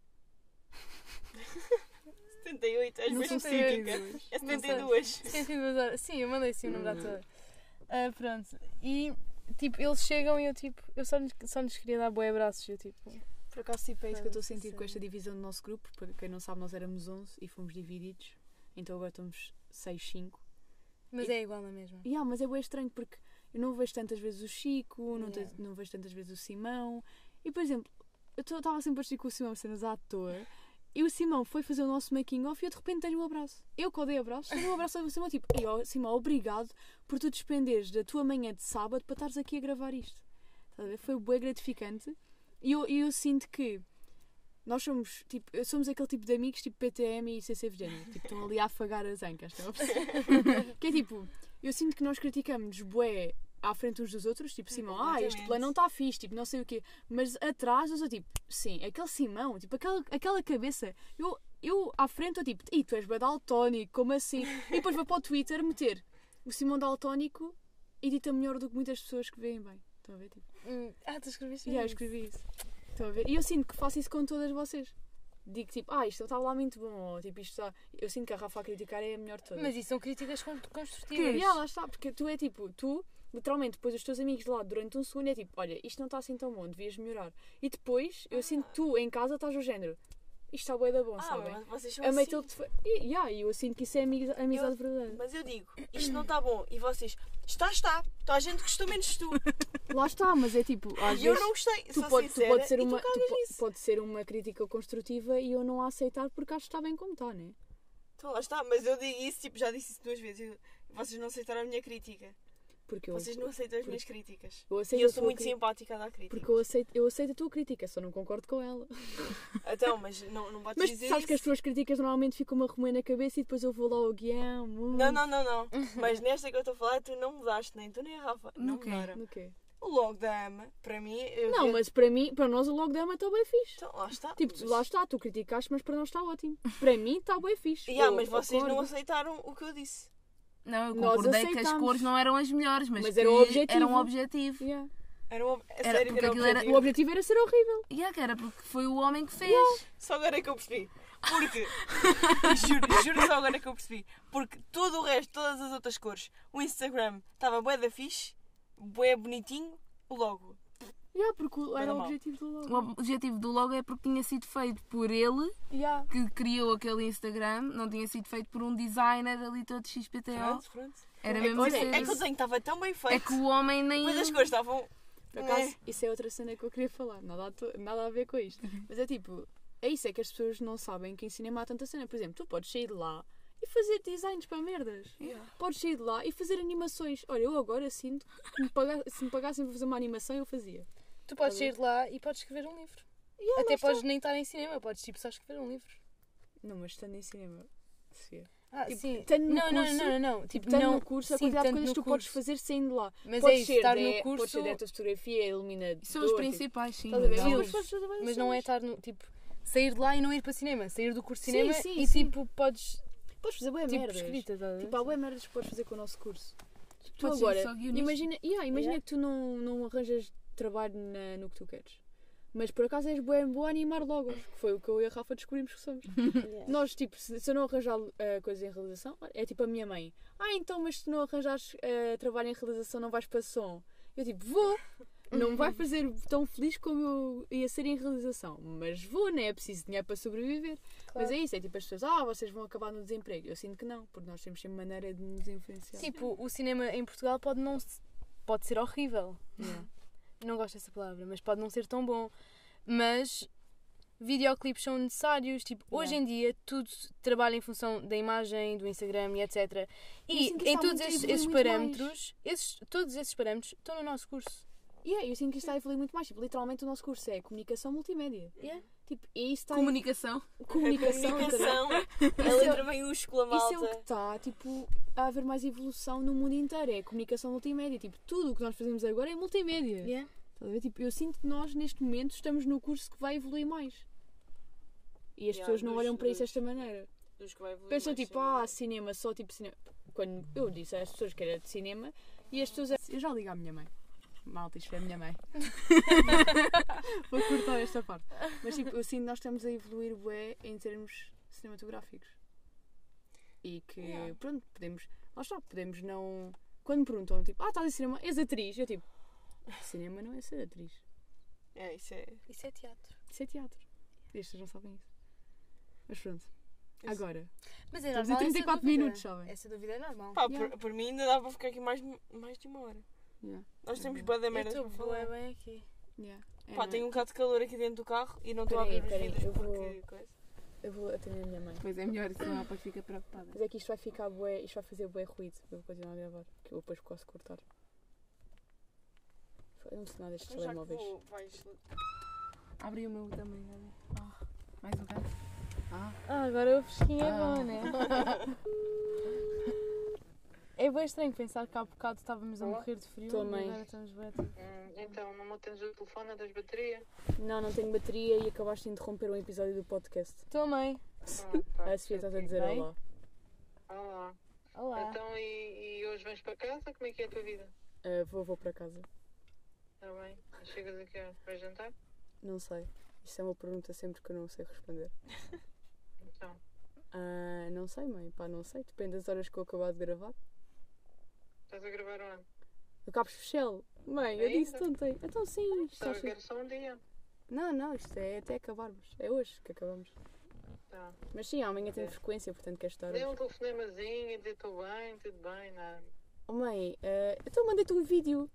78, às Não vezes são fica. 72. É Não sei. 72. 72 horas. Sim, eu mandei sim o número à toa. Ah, pronto. E tipo, eles chegam e eu tipo, eu só lhes, só lhes queria dar boé abraços. Eu tipo, Por acaso, tipo, é isso que eu estou a sentir com sério. esta divisão do nosso grupo. Para quem não sabe, nós éramos 11 e fomos divididos. Então agora estamos 6, 5. mas E- é igual na mesma. Yeah, mas é bem estranho porque eu não vejo tantas vezes o Chico, não, Yeah. não vejo tantas vezes o Simão. E, por exemplo, eu estava sempre a assistir com o Simão cenas à toa. E o Simão foi fazer o nosso making off e eu de repente tenho um abraço. Eu que odeio abraços, tenho um abraço ao Simão, tipo, ó, Simão, obrigado por tu despenderes da tua manhã de sábado para estares aqui a gravar isto. Estás a ver? Foi bem gratificante. E eu, eu sinto que nós somos, tipo, somos aquele tipo de amigos, tipo PTM e CC Virginia. Tipo, estão ali a afagar as ancas, estão a perceber? que é tipo, eu sinto que nós criticamos bué à frente uns dos outros, tipo, Simão, ah, este plano não está fixe, tipo, não sei o quê. Mas atrás eu sou tipo, sim, aquele Simão, tipo, aquela, aquela cabeça. Eu, eu à frente eu tipo, e tu és bué daltónico, como assim? E depois vou para o Twitter meter o Simão daltónico edita melhor do que muitas pessoas que veem bem. Estão a ver? Tipo, Hum, Ah, tu escreveste yeah, eu isso. escrevi isso. Estão a ver? E eu sinto que faço isso com todas vocês. Digo tipo, ah, isto estava lá muito bom, ou tipo, isto está. Eu sinto que a Rafa a criticar é a melhor de todas. Mas isso são críticas con- Que, construtivas. yeah, lá está, porque tu é tipo, tu, literalmente, depois os teus amigos de lá durante um segundo é tipo, olha, isto não está assim tão bom, devias melhorar. E depois eu sinto que tu em casa estás ao género, isto está bué da bom, Ah, sabem? mas vocês são Amei assim. te. E yeah, eu sinto que isso é amiz- amizade verdadeira. Mas eu digo, isto não está bom. E vocês, está, está. Toda a gente gostou menos tu. Lá está, mas é tipo, às eu vezes. não gostei. Tu pode, tu sincera, pode ser uma, tu tu pode ser uma crítica construtiva e eu não a aceitar porque acho que está bem como está, né? Então lá está, mas eu digo isso, tipo, já disse isso duas vezes. Eu- vocês não aceitaram a minha crítica. Porque eu, Vocês não aceitam as minhas críticas. eu E aceito eu a sou muito cri- simpática a dar crítica. Porque eu aceito, eu aceito a tua crítica, só não concordo com ela. Então, mas não, não podes Mas dizer sabes que as isso. tuas críticas normalmente ficam uma remoer na cabeça e depois eu vou lá ao guião. hum, Não, não, não, não. Mas nesta que eu estou a falar, tu não mudaste, nem tu nem a Rafa. Não quê? mudaram. No quê? O logo da ama, para mim. Eu Não, vi- mas para mim, para nós o logo da ama está bem fixe. Então, lá está. Tipo, tu- mas... lá está, tu criticaste, mas para nós está ótimo. Para mim está bem fixe. Yeah, Eu mas vocês não aceitaram o que eu disse. Não, eu concordei que as cores não eram as melhores, mas, Mas era o objetivo. Era um objetivo. Yeah. Era um, a Era- sério, porque era era- objetivo. O objetivo era ser horrível. E yeah, que era porque foi o homem que fez. Só agora é que eu percebi. Porque, juro, juro só agora é que eu percebi. Porque todo o resto, todas as outras cores, o Instagram estava bué da fixe, bué bonitinho, o logo. Yeah, porque o- era o mal. objetivo do O logo. objetivo do logo é porque tinha sido feito por ele, Yeah. que criou aquele Instagram, não tinha sido feito por um designer ali todo XPTO. Pronto, pronto. Era É, mesmo olha, ser- é que o desenho estava tão bem feito. É que o homem nem. Mas as cores estavam. Por acaso, isso é outra cena que eu queria falar, nada a, to- nada a ver com isto. Mas é tipo, é isso, é que as pessoas não sabem que em cinema há tanta cena. Por exemplo, tu podes sair de lá e fazer designs para merdas. Podes sair de lá e fazer animações. Olha, eu agora sinto que me paga- se me pagassem para fazer uma animação, eu fazia. Tu podes de lá e podes escrever um livro. Yeah, Até podes nem estar em cinema, podes tipo só escrever um livro. Não, mas estando em cinema, Sofia. Ah, Tipo, sim. não, não, curso- não, não, não. Tipo, Estando não, no curso, a sim, quantidade de coisas que tu podes fazer saindo de lá. Mas Pode é isso, ser, estar no pode curso. ser diretor de fotografia, iluminador. São os tipo, principais, sim. mas não é estar no. Tipo, sair de lá e não ir para cinema. Sair do curso de cinema sim, e sim. tipo, podes. Podes fazer bem Tipo, merdas. escrita? Tipo, há bué merdas que podes fazer com o nosso curso. Tu Pode ser agora, imagina, yeah, imagina Yeah. que tu não, não arranjas trabalho na- no que tu queres. Mas por acaso és boa, boa a animar logos, que foi o que eu e a Rafa descobrimos que somos. Nós, tipo, se, se eu não arranjar uh, coisas em realização, é tipo a minha mãe. Ah, então, mas se não arranjares uh, trabalho em realização, não vais para som. Eu tipo, vou. Não me vai fazer tão feliz como eu ia ser em realização. Mas vou, né? É preciso dinheiro para sobreviver. Mas é isso, é tipo as pessoas, ah, vocês vão acabar no desemprego. Eu sinto que não, porque nós temos sempre maneira de nos influenciar. Tipo, o cinema em Portugal pode não. Pode ser horrível. Yeah. Não gosto dessa palavra, mas pode não ser tão bom. Mas videoclipes são necessários. Tipo, hoje em dia tudo trabalha em função da imagem, do Instagram e etc. E em todos esses, esses parâmetros, esses, todos esses parâmetros estão no nosso curso. Yeah, eu sinto que isto está a evoluir muito mais. Tipo, literalmente o nosso curso é comunicação multimédia. Yeah. Tipo, e isso está Comunicação. comunicação. comunicação, a Isso é- letra maiúscula, Isso é o malta. que está, tipo, a haver mais evolução no mundo inteiro. É comunicação multimédia. Tipo, tudo o que nós fazemos agora é multimédia. Yeah. Estás a ver? Tipo, eu sinto que nós, neste momento, estamos no curso que vai evoluir mais. E as Yeah, pessoas não dos- olham para isso desta maneira. Dos que vai evoluir Pensam mais, tipo, ah, cinema, só tipo cinema. Quando eu disse às pessoas que era de cinema, e as pessoas. Eu já ligo à minha mãe. Malta, isto é a minha mãe. Vou cortar esta parte. Mas tipo, eu sinto que nós estamos a evoluir bué em termos cinematográficos. E que, Yeah. pronto, podemos. Lá está, podemos não. Quando me perguntam, tipo, ah, estás em cinema, és atriz? Eu tipo, cinema não é ser atriz. É, isso é. Isso é teatro. Isso é teatro. E as pessoas não sabem isso. Mas pronto. Isso. Agora, Mas é estamos normal. em essa 34 dúvida. minutos, sabem? Essa dúvida é normal. Pá, Yeah. por, por mim ainda dá para ficar aqui mais, mais de uma hora. Yeah. Nós temos Uhum. bué da Eu merda estou bem aqui. Yeah. É, Pá, é? tenho um bocado de calor aqui dentro do carro e não estou a abrir os vidros eu vou- porque... coisa. Eu vou atender a minha mãe. Pois é melhor, senão depois fica preocupada. Mas é que isto vai ficar bué, isto vai fazer bué ruído. Eu vou continuar a gravar, que eu depois posso cortar. Eu não sei nada destes que telemóveis. vou, vais... Abri o meu também, olha. Ah, mais um gato. Ah, Ah, agora o fresquinho é Ah. bom, né? É bem estranho pensar que há bocado estávamos a Olá. morrer de frio Também. e agora estamos bem. Hum, então, não tens o telefone das baterias? Não, não tenho bateria e acabaste de interromper um episódio do podcast. Mãe. Ah, pá, A Sofia estás a dizer Bem? olá. Olá. Olá. Então, e, e hoje vens para casa? Como é que é a tua vida? Ah, vou, vou para casa. Está bem? Chegas aqui para jantar? Não sei. Isto é uma pergunta sempre que eu não sei responder. Então, Ah, não sei, mãe. Pá, não sei. Depende das horas que eu acabar de gravar. Estás a gravar onde? No Cabo Especial. Mãe, eu disse ontem. Então sim, isto Estava a acha- ver só um dia. Não, não, isto é até acabarmos. É hoje que acabamos. Tá. Mas sim, amanhã tem É. frequência, portanto quero estar Dei um telefonemazinho e dizer estou bem, tudo bem, nada. Oh mãe, eh, então mandei-te um vídeo.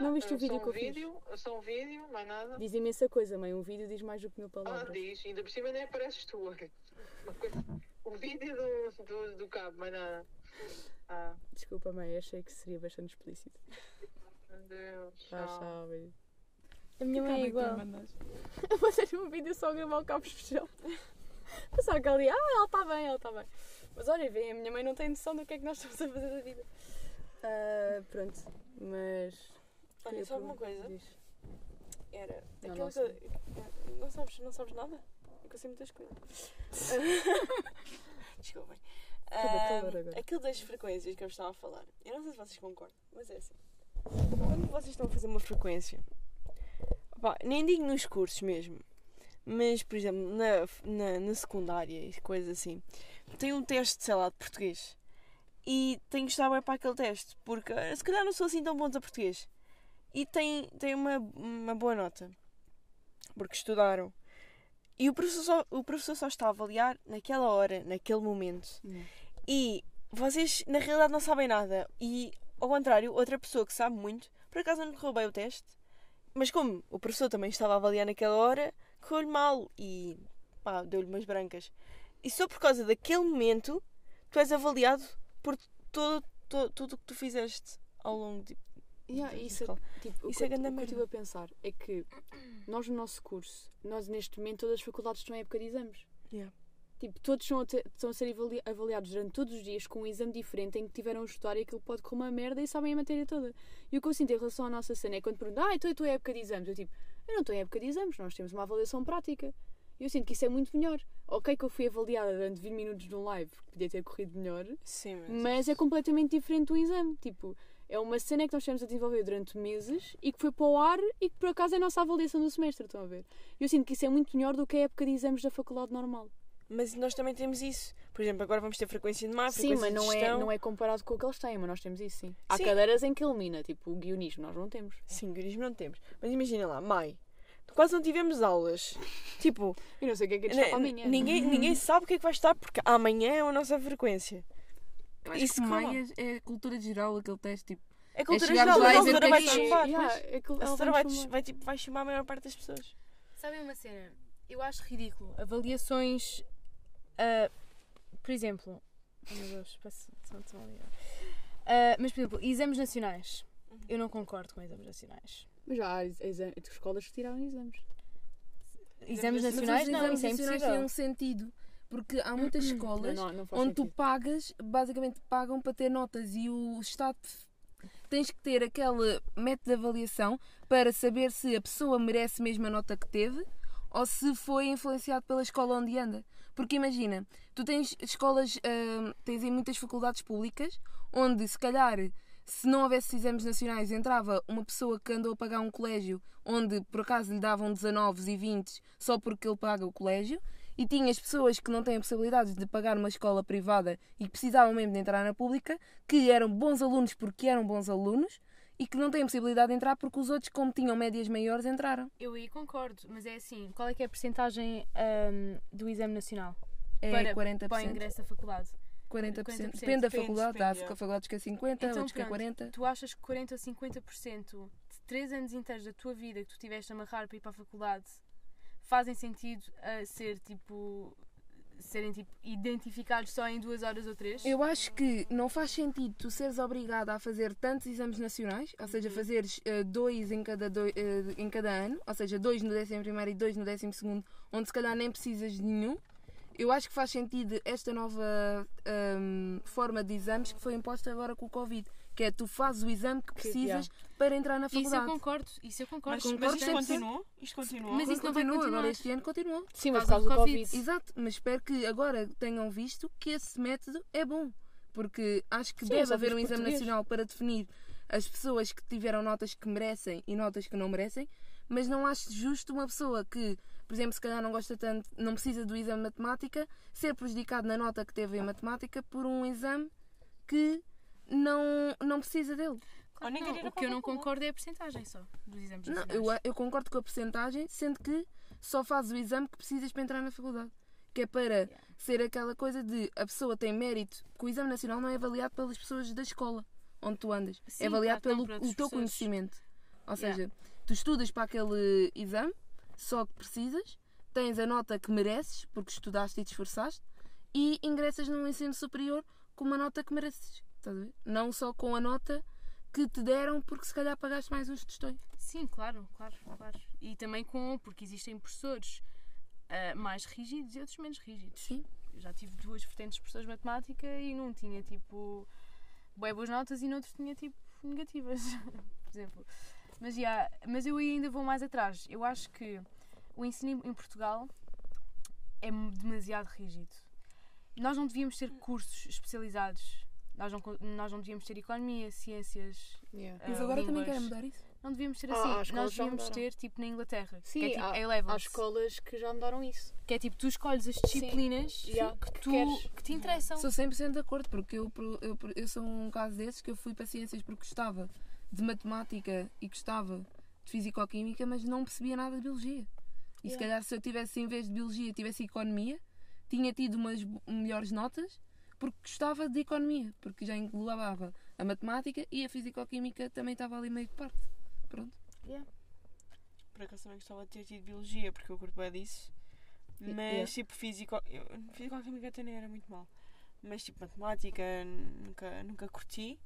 Não viste Ah, o vídeo só que eu fiz? vídeo, Só um vídeo, mais nada. Diz imensa coisa, mãe. Um vídeo diz mais do que mil Ah, palavras. diz, ainda por cima nem apareces tu. Uma coisa- O vídeo do, do, do cabo, mais nada. Ah, Desculpa, mãe, achei que seria bastante explícito. meu Deus. Já tchau. sabe. A minha mãe é igual. Mandei um vídeo só a gravar o cabo especial. Pensava que ali, ah, ela está bem, ela está bem. Mas olha, vem, a minha mãe não tem noção do que é que nós estamos a fazer da vida. Ah, pronto, mas. Olha, eu sabe uma pergunto- coisa? diz. Era Não, não. Não sabes, não sabes nada? É que eu sei muitas coisas. Desculpem. Agora. aquilo das frequências que eu estava a falar. Eu não sei se vocês concordam, mas é assim. Quando vocês estão a fazer uma frequência, nem digo nos cursos mesmo, mas por exemplo na, na, na secundária e coisas assim, tem um teste, sei lá, de português. E tenho que estar bem para aquele teste, porque eh, se calhar não sou assim tão bom a português. E tem, tem uma, uma boa nota, porque estudaram. E o professor, só, o professor só está a avaliar naquela hora, naquele momento. Não. E vocês, na realidade, não sabem nada. E, ao contrário, outra pessoa que sabe muito, por acaso não correu bem o teste, mas como o professor também estava a avaliar naquela hora, correu-lhe mal e pá, deu-lhe umas brancas. E só por causa daquele momento, tu és avaliado por todo, todo, tudo o que tu fizeste ao longo de. Yeah, da isso, é, tipo, o Isso que, é grande o que eu estive a pensar é que nós no nosso curso, nós neste momento todas as faculdades estão em época de exames. Yeah. Tipo, todos estão a, ter- estão a ser avali- avaliados durante todos os dias com um exame diferente em que tiveram a estudar e aquilo pode correr uma merda e sabem a matéria toda. E o que eu sinto em relação à nossa cena é quando perguntam, ah, então eu estou em época de exames. Eu tipo, eu não estou em época de exames, nós temos uma avaliação prática. E eu sinto que isso é muito melhor. Ok que eu fui avaliada durante 20 minutos num live, que podia ter corrido melhor, Sim, mas é completamente diferente do exame. Tipo, é uma cena que nós tivemos a desenvolver durante meses e que foi para o ar e que por acaso é a nossa avaliação do semestre, estão a ver? Eu sinto que isso é muito melhor do que a época de exames da faculdade normal. Mas nós também temos isso. Por exemplo, agora vamos ter frequência de mar, sim, frequência mas de não é, não é comparado com o que eles têm, mas nós temos isso sim. Há Sim. cadeiras em que elimina, tipo o guionismo, nós não temos. Sim, guionismo não temos. Mas imagina lá, Mai, quase não tivemos aulas. tipo, Eu não sei o que é que é ne- estar para amanhã. ninguém, ninguém sabe o que é que vai estar, porque amanhã é a nossa frequência. Eu acho Isso que como? Maias é cultura geral, aquele teste. Tipo, É cultura chegarmos geral, lá mas e a dizer o vai que é que é. chamar. Yeah, pois. é que A ela vai vai, chamar. vai, tipo, vai chamar a maior parte das pessoas. Sabem uma cena? Eu acho ridículo. Avaliações. Ah, por exemplo. Oh meu Deus, parece. Ah, Mas, por exemplo, exames nacionais. Eu não concordo com exames nacionais. Mas já há escolas que tiraram exames. Exames Mas os nacionais, não, exames isso é impossível. têm um sentido. Porque há muitas escolas Não, não faz onde tu sentido. pagas, basicamente pagam para ter notas e o Estado tens que ter aquele método de avaliação para saber se a pessoa merece mesmo a nota que teve ou se foi influenciado pela escola onde anda. Porque imagina, tu tens escolas, hum, tens muitas faculdades públicas onde se calhar se não houvesse exames nacionais entrava uma pessoa que andou a pagar um colégio onde por acaso lhe davam 19 e 20 só porque ele paga o colégio e tinhas pessoas que não têm a possibilidade de pagar uma escola privada e que precisavam mesmo de entrar na pública, que eram bons alunos porque eram bons alunos e que não têm possibilidade de entrar porque os outros, como tinham médias maiores, entraram. Eu aí concordo, mas é assim: qual é que é a porcentagem ahm, do exame nacional É para, 40%. para o ingresso à faculdade? 40%. 40%. Depende da faculdade, depende, há faculdades que é 50, Então, outros que é pronto. 40. Tu achas que 40 ou 50% de três anos inteiros da tua vida que tu tiveste a amarrar para ir para a faculdade fazem sentido a ser tipo. Serem tipo identificados só em duas horas ou três? Eu acho que não faz sentido tu seres obrigada a fazer tantos exames nacionais, ou seja, fazeres eh, dois em cada, doi- eh, em cada ano, ou seja, dois no décimo primeiro e dois no décimo segundo, onde se calhar nem precisas de nenhum. Eu acho que faz sentido esta nova hum, forma de exames que foi imposta agora com o Covid, que é tu fazes o exame que precisas para entrar na Isso eu faculdade. concordo, isso eu concordo. Mas, concordo mas isto continuou? Isto continuou? Mas isso não vai continuar. agora este ano continuou. Sim, mas Por causa do Covid. Covid. Exato, mas espero que agora tenham visto que esse método é bom. Porque acho que Sim, é deve haver um os exame nacional para definir as pessoas que tiveram notas que merecem e notas que não merecem, mas não acho justo uma pessoa que, por exemplo, se calhar não gosta tanto, não precisa do exame de matemática, ser prejudicado na nota que teve em matemática por um exame que não, não precisa dele. Claro não, o que eu não concordo é a porcentagem só dos exames Não, nacionais. eu, eu concordo com a porcentagem, sendo que só fazes o exame que precisas para entrar na faculdade. Que é para ser aquela coisa de a pessoa tem mérito, que o exame nacional não é avaliado pelas pessoas da escola onde tu andas, Sim, é avaliado pelo o teu conhecimento. Ou Yeah. seja, tu estudas para aquele exame, só que precisas, tens a nota que mereces, porque estudaste e te esforçaste, e ingressas no ensino superior com uma nota que mereces. Não só com a nota que te deram porque se calhar pagaste mais uns tostões. Sim, claro, claro, claro. E também com, porque existem professores ah, mais rígidos e outros menos rígidos. Sim. Eu já tive duas vertentes de professores de matemática e num tinha tipo bem boas notas e noutro tinha tipo negativas, por exemplo. Mas, já, mas eu ainda vou mais atrás. Eu acho que o ensino em Portugal é demasiado rígido. Nós não devíamos ter cursos especializados. Nós não, nós não devíamos ter economia, ciências. Yeah. Mas ah, agora também línguas. querem mudar isso. Não devíamos ter Ah, assim. Nós devíamos ter tipo na Inglaterra. Sim, que é tipo há, há escolas que já mudaram isso. Que é tipo, tu escolhes as disciplinas Yeah, que, que tu, queres. que te interessam. Sou 100% de acordo, porque eu, eu, eu sou um caso desses que eu fui para ciências porque gostava de matemática e gostava de fisicoquímica, mas não percebia nada de biologia. E se Yeah. calhar se eu tivesse, em vez de biologia, tivesse economia, tinha tido umas melhores notas porque gostava de economia, porque já englobava a matemática e a fisicoquímica também estava ali meio de parte. Pronto. Por acaso também gostava de ter tido biologia, porque eu curto bem disso. Mas Yeah. tipo físico. Eu, físico química até nem era muito mal. Mas tipo matemática nunca, nunca curti.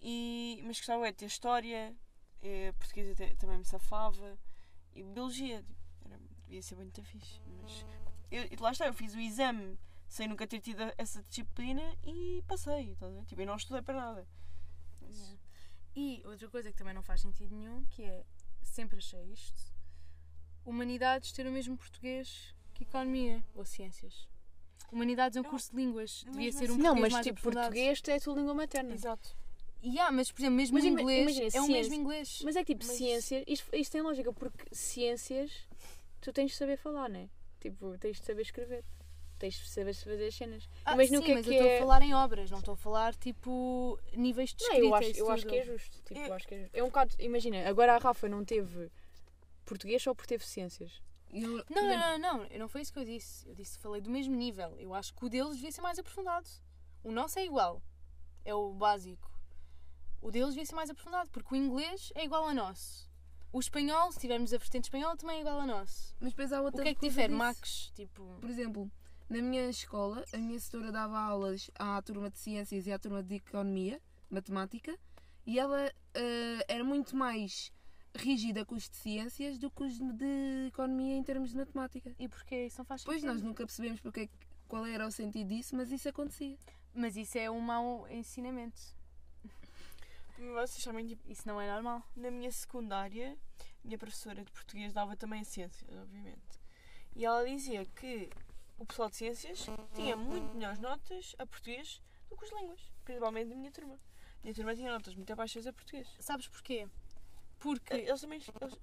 E, mas gostava é de ter história, eh, português até, também me safava. E biologia, tipo, era, devia ser muito fixe. Mas eu, e lá está, eu fiz o exame sem nunca ter tido essa disciplina e passei. Estás a ver? Tipo, eu não estudei para nada. Mas- Yeah. E outra coisa que também não faz sentido nenhum, que é, sempre achei isto, humanidades ter o mesmo português que economia ou ciências. Humanidades é um curso de línguas, devia mesmo ser um assim- Não, português mas mais tipo, português é a tua língua materna. Exato. Yeah, mas, por exemplo, mesmo Mas inglês, imagina, é o ciência- mesmo inglês. Mas é que tipo, Mas- ciências, isto, isto tem lógica, porque ciências tu tens de saber falar, né? Tipo, tens de saber escrever. Tens de saber fazer as cenas. Ah, Imagina sim, o que é mas que eu estou é- a falar em obras, não estou a falar, tipo, níveis de Não, escrita eu acho, eu acho que é justo. Tipo, Eu- eu acho que é justo. É um bocado, imagina, agora a Rafa não teve português só porque teve ciências. Eu, Não, não, não, não, não, não foi isso que eu disse. Eu disse, falei do mesmo nível. Eu acho que o deles devia ser mais aprofundado. O nosso é igual. É o básico. O deles devia ser mais aprofundado, porque o inglês é igual ao nosso. O espanhol, se tivermos a vertente espanhola, também é igual ao nosso. Mas depois há O outra que é que difere? disso. Max, tipo. Por exemplo, na minha escola, a minha setora dava aulas à turma de ciências e à turma de economia, matemática, e ela eh, era muito mais rígida com os de ciências do que os de economia em termos de matemática. E porquê? Isso não faz Pois sentido. nós nunca percebemos porque, é qual era o sentido disso, mas isso acontecia. Mas isso é um mau ensinamento. Vocês sabem, tipo, Isso não é normal. na minha secundária, a minha professora de português dava também ciências, obviamente. E ela dizia que o pessoal de ciências tinha muito melhores notas a português do que as línguas, principalmente a minha turma. A minha turma tinha notas muito baixas a português. Sabes porquê? Porque. Eles também. Eles,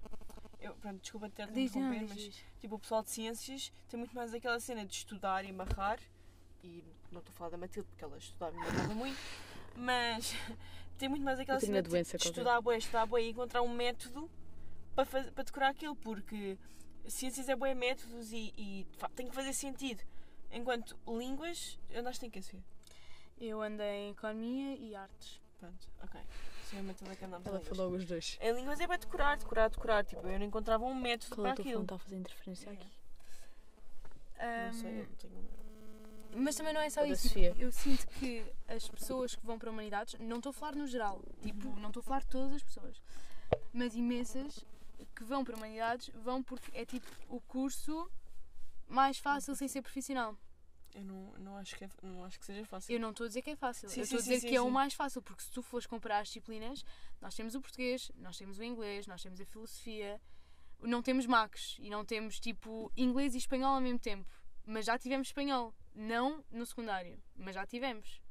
eu, pronto, desculpa ter de não, interromper, mas diz. tipo, o pessoal de ciências tem muito mais aquela cena de estudar e amarrar. E não estou a falar da Matilde porque ela estudava e amarrava muito, mas tem muito mais aquela cena de qualquer. estudar bué, estudar bué e encontrar um método para, faz, para decorar aquilo, porque ciências é bué métodos e, e tem que fazer sentido. Enquanto línguas, andaste em que ser? Eu andei em economia e artes. Pronto, ok. Sim, a Matilda que Ela falou os dois. Em línguas é para decorar, decorar, decorar. Tipo, eu não encontrava um método Qual é para aquilo. fone está a fazer interferência aqui? Não sei, eu não tenho. Mas também não é só isso. Sofia. Eu sinto que as pessoas que vão para humanidades, não estou a falar no geral, tipo, não estou a falar de todas as pessoas, mas imensas que vão para humanidades vão porque é tipo o curso mais fácil sem ser profissional. Eu não, não, acho que é- não acho que seja fácil. Eu não estou a dizer que é fácil, Sim, eu estou a dizer sim, que é o sim. mais fácil, porque se tu fores comparar as disciplinas, nós temos o português, nós temos o inglês, nós temos a filosofia, não temos Macs e não temos tipo inglês e espanhol ao mesmo tempo, mas já tivemos espanhol, não no secundário, mas já tivemos.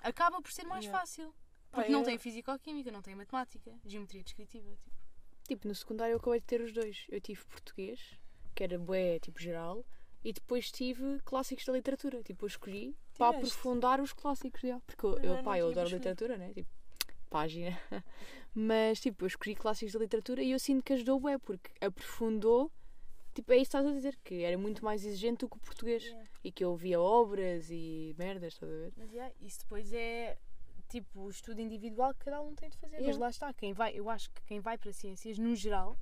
Acaba por ser mais Yeah. fácil. Porque não eu- tem físico-química, não tem matemática, geometria descritiva. Tipo. Tipo, no secundário eu acabei de ter os dois. Eu tive português, que era bué, tipo, geral, e depois tive clássicos da literatura. Tipo, eu escolhi para Tiveste? aprofundar os clássicos, já. Porque eu, Eu pá, eu adoro literatura, né? Tipo, página. Mas, tipo, eu escolhi clássicos da literatura e eu sinto que ajudou bué, porque aprofundou. Tipo, é isso que estás a dizer, que era muito mais exigente do que o português. E que eu via obras e merdas, estás a ver? Mas yeah, isso depois é tipo o estudo individual que cada um tem de fazer. Mas Yeah. lá está, quem vai, eu acho que quem vai para ciências, no geral,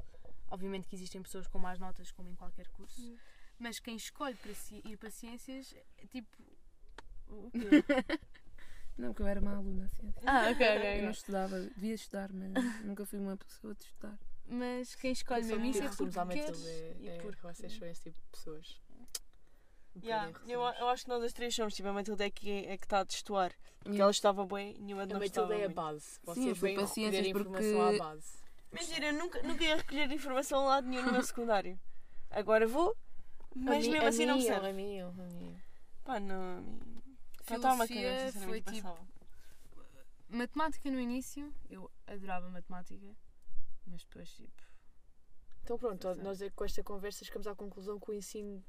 obviamente que existem pessoas com mais notas como em qualquer curso, mas quem escolhe para ci- ir para ciências é tipo. O quê? Não, porque eu era má aluna, assim. ah, ok, Eu não estudava, devia estudar, mas nunca fui uma pessoa de estudar. Mas quem escolhe mesmo isso é porque à quer. Matilde, é, E é, porque... vocês são esse tipo de pessoas. Um Yeah, eu, eu acho que nós as três somos, tipo, a Matilde é que, é que está a destoar. Porque Yeah. ela estava bem e nenhuma de A nós Matilde estava é a base. Vocês recolher ciências informação porque- à base. Mentira, eu nunca, nunca ia recolher informação a lado nenhum no meu secundário. Agora vou, mas A mesmo a assim não serve. A mim, a mim. Pá, não. a mim- uma Filosofia cagar, sinceramente, foi tipo- passava. Matemática no início, eu adorava matemática, mas depois tipo. Então pronto, nós com esta conversa chegamos à conclusão que o ensino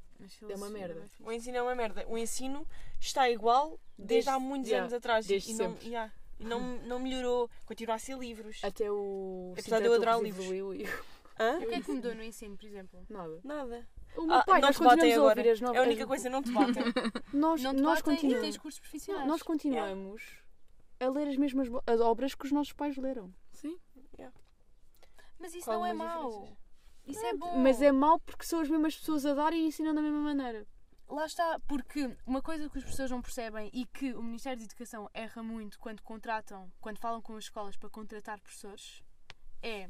É uma merda. fixe. O ensino é uma merda. O ensino está igual desde, Desde- há muitos yeah, anos atrás. desde e não, sempre. yeah, e não, não melhorou. Continua a ser livros. até o Apesar de eu adorar livros. evoluiu e Hã? O que é que mudou no ensino, por exemplo? nada. Nada. O meu Ah, pai, não nós te batem continuamos a ouvir as novas. É a única coisa, não te batem. Nós, Não te nós batem e continuamos. tens cursos profissionais. Nós continuamos a ler as mesmas as obras que os nossos pais leram. Sim. Mas isso Com não é mau. Isso é bom. Mas é mau porque são as mesmas pessoas a dar e ensinam da mesma maneira. Lá está, porque uma coisa que as pessoas não percebem e que o Ministério da Educação erra muito quando contratam, quando falam com as escolas para contratar professores, é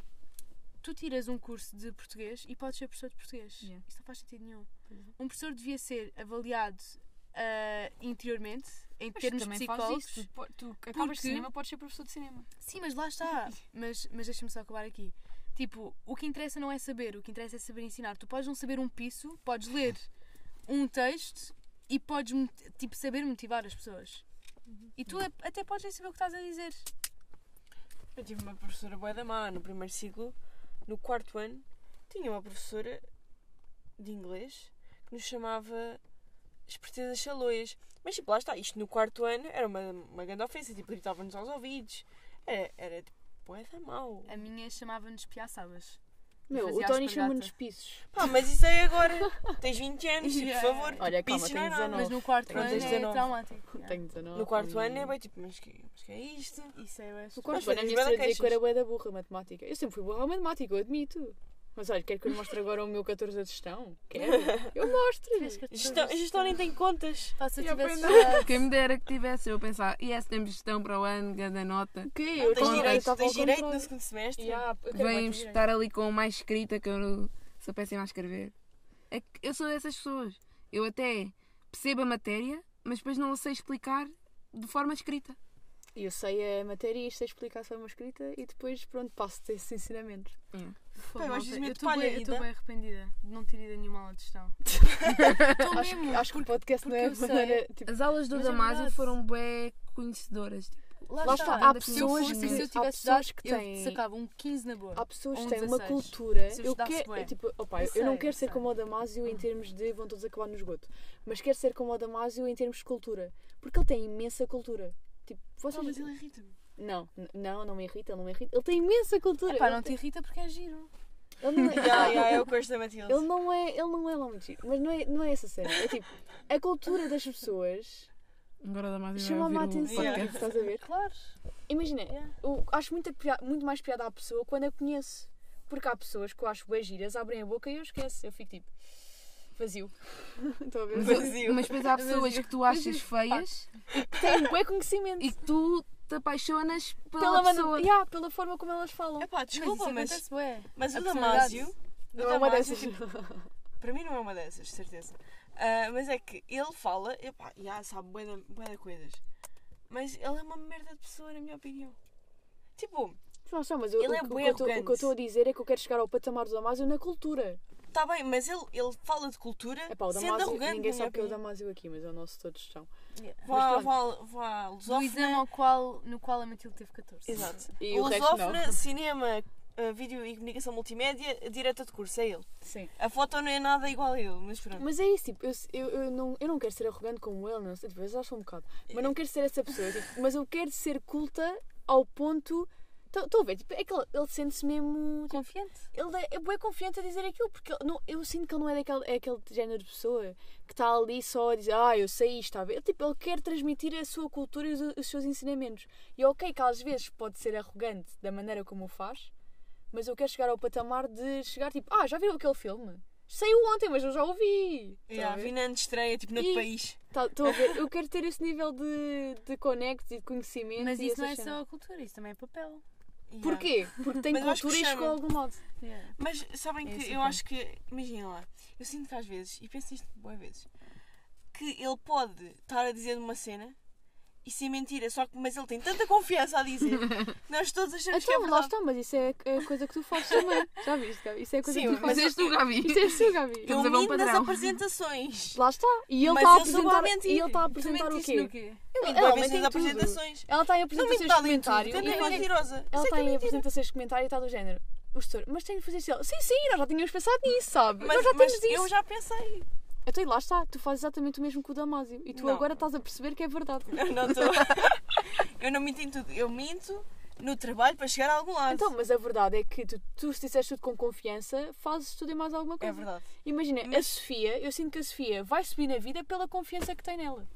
tu tiras um curso de português e podes ser professor de português. Yeah. Isso não faz sentido nenhum. Um professor devia ser avaliado ah, interiormente, em termos também psicólogos. isso. Tu, tu acabas Porque- de cinema, podes ser professor de cinema. Sim, mas lá está. Mas, mas deixa-me só acabar aqui. Tipo, o que interessa não é saber, o que interessa é saber ensinar. Tu podes não saber um piso, podes ler um texto e podes tipo, saber motivar as pessoas. E tu até podes nem saber o que estás a dizer. Eu tive uma professora bué da má no primeiro ciclo. No quarto ano, tinha uma professora de inglês que nos chamava espertezas chaloias. Mas tipo, lá está, isto no quarto ano era uma, uma grande ofensa, tipo, gritava-nos aos ouvidos. Era, era tipo, bué da mau. A minha chamava-nos piaçabas. Meu, o Tony chama-nos pisos. Pá, mas isso é agora. Tens 20 anos, tipo, por Yeah. favor. Olha, calma, tenho é nada. 19. Mas no quarto Tenho ano é 19. traumático. Tenho 19. No quarto e- ano é bem tipo, mas que, mas que é isto? Isso é No o quarto Mas ano a minha dizia que era bué da burra matemática. Eu sempre fui burra a matemática, eu admito. Mas olha, quer que eu lhe mostre agora o meu 14 de gestão? Quero. Eu mostro. Gestão, gestão nem tem contas. Faça E tivesse aprender. estudado. Quem me dera que tivesse eu a pensar, e essa temos gestão para o ano, cada nota. O quê? Não, Eu eu direito, tens ao direito no segundo semestre. Yeah, eu direito. estar ali com mais escrita que eu sou péssima a escrever. É que eu sou dessas pessoas. Eu até percebo a matéria, mas depois não a sei explicar de forma escrita. E eu sei a matéria e sei explicar só uma escrita e depois, pronto, passo desses ensinamentos. Malta, isso meio eu estou bem, bem arrependida de não ter ido a nenhuma aula de gestão. Acho, mesmo. que- acho que o podcast não porque é sei. maneira. Tipo, As aulas do Mas é Damásio verdade. foram bem conhecedoras. Tipo, Lá, lá está. está, há pessoas fosse, que- se eu há tivesse pessoas que eu têm- sacava um 15 na boa. Há pessoas que um têm uma 16. cultura. Se eu quero. bué. Tipo, opa, Eu eu, não sei, quero eu ser sei. como o Damásio em termos de vão todos acabar no esgoto. Mas quero ser como o Damásio em termos de cultura. Porque ele tem imensa cultura. Tipo, vocês. ele irrita-me. Não, não, não me irrita, ele não me irrita. Ele tem imensa cultura. Pá, Ele não te irrita porque é giro. Ele não é. Yeah, yeah, é o curso da Matilde. Ele não é, ele não é lá muito giro, mas não é, não é essa cena. É tipo, a cultura das pessoas Agora dá mais chama-me a atenção. Yeah. Estás a ver? Claro. Imagina, Yeah. eu acho muito, muito mais piada à pessoa quando a conheço. Porque há pessoas que eu acho bem giras, abrem a boca e eu esqueço. Eu fico tipo, vazio. Estão a ver? Vazio. Mas depois há pessoas que tu achas feias Tem um bom conhecimento. e que tu te apaixonas pela, pela, man- pessoa. Yeah, pela forma como elas falam. Epá, desculpa, mas, mas A o. Damásio. O Não é uma dessas. tipo, para mim não é uma dessas, de certeza. Ah, mas é que ele fala, epá, já sabe da coisas. Mas ele é uma merda de pessoa, na minha opinião. Tipo, Não, só, mas eu, Ele o, é que- o, que o que eu estou a dizer é que eu quero chegar ao patamar do Damásio na cultura. Tá bem, mas ele, ele fala de cultura É pá, o sendo Damásio, arrogante. ninguém sabe que é o. Damásio aqui, mas é o nosso todos estão. Vá, Mas vá, vá, Do lusófona. exame ao qual, no qual a Matilde teve 14. Exato. E o. Lusófona, cinema, ah, vídeo e comunicação multimédia, diretor de curso, é ele. Sim. A foto não é nada igual a ele, mas pronto. Mas é isso, tipo, eu, eu, eu não, eu não quero ser arrogante como ele, não sei, tipo, eu acho um bocado. Mas não quero ser essa pessoa, tipo, mas eu quero ser culta ao ponto. Estou a ver, tipo, é que ele, ele sente-se mesmo. Tipo, Confiante. ele é, é bem confiante a dizer aquilo, porque ele- não, eu sinto que ele não é daquele é aquele género de pessoa que está ali só a dizer, ah, eu sei isto, está a ver? Ele, tipo, ele quer transmitir a sua cultura e os, os seus ensinamentos. E é ok que às vezes pode ser arrogante da maneira como o faz, mas eu quero chegar ao patamar de chegar tipo, ah, já viram aquele filme? Saiu ontem, mas eu já ouvi. Yeah, vi na estreia, tipo, noutro E- país. Tá- Estão a ver? Eu quero ter esse nível de, de connect e de conhecimento. Mas isso não é cenas. só a cultura, isso também é papel. Yeah. Porquê? Porque tem Mas eu acho que cultura e chama. chegou a algum modo. Mas sabem É que o eu acho que, imaginem lá, eu sinto que às vezes, e penso nisto boas vezes, que ele pode estar a dizer uma cena e ser mentira, só que mas ele tem tanta confiança a dizer que nós todos achamos que é Então, lá verdade. está, mas isso é a coisa que tu fazes também. Já viste, Gabi? Isso é a coisa Sim, que tu mas fazes. és tu, Gabi. Isso és tu, Gabi. Eu minto nas apresentações. Lá está. E ele Mas está a apresentar, e ele está a apresentar o quê? quê? Eu minto Ela em nas tudo. apresentações. Ela está em apresentações de tudo, comentário. e nem é mentirosa. Ela está é em apresentações de comentário e está do género. O setor, mas tem de fazer isso. Ela, Sim, sim, nós já tínhamos pensado nisso, sabe? Mas, nós já mas temos isso. eu já pensei. Então, e lá está, tu fazes exatamente o mesmo que o Damásio. E tu Não. agora estás a perceber que é verdade. Eu não estou. eu não minto em tudo. Eu minto no trabalho para chegar a algum lado. Então, mas a verdade é que tu, tu se disseste tudo com confiança, fazes tudo e mais alguma é coisa. verdade. Imagina, a Mas- Sofia, eu sinto que a Sofia vai subir na vida pela confiança que tem nela.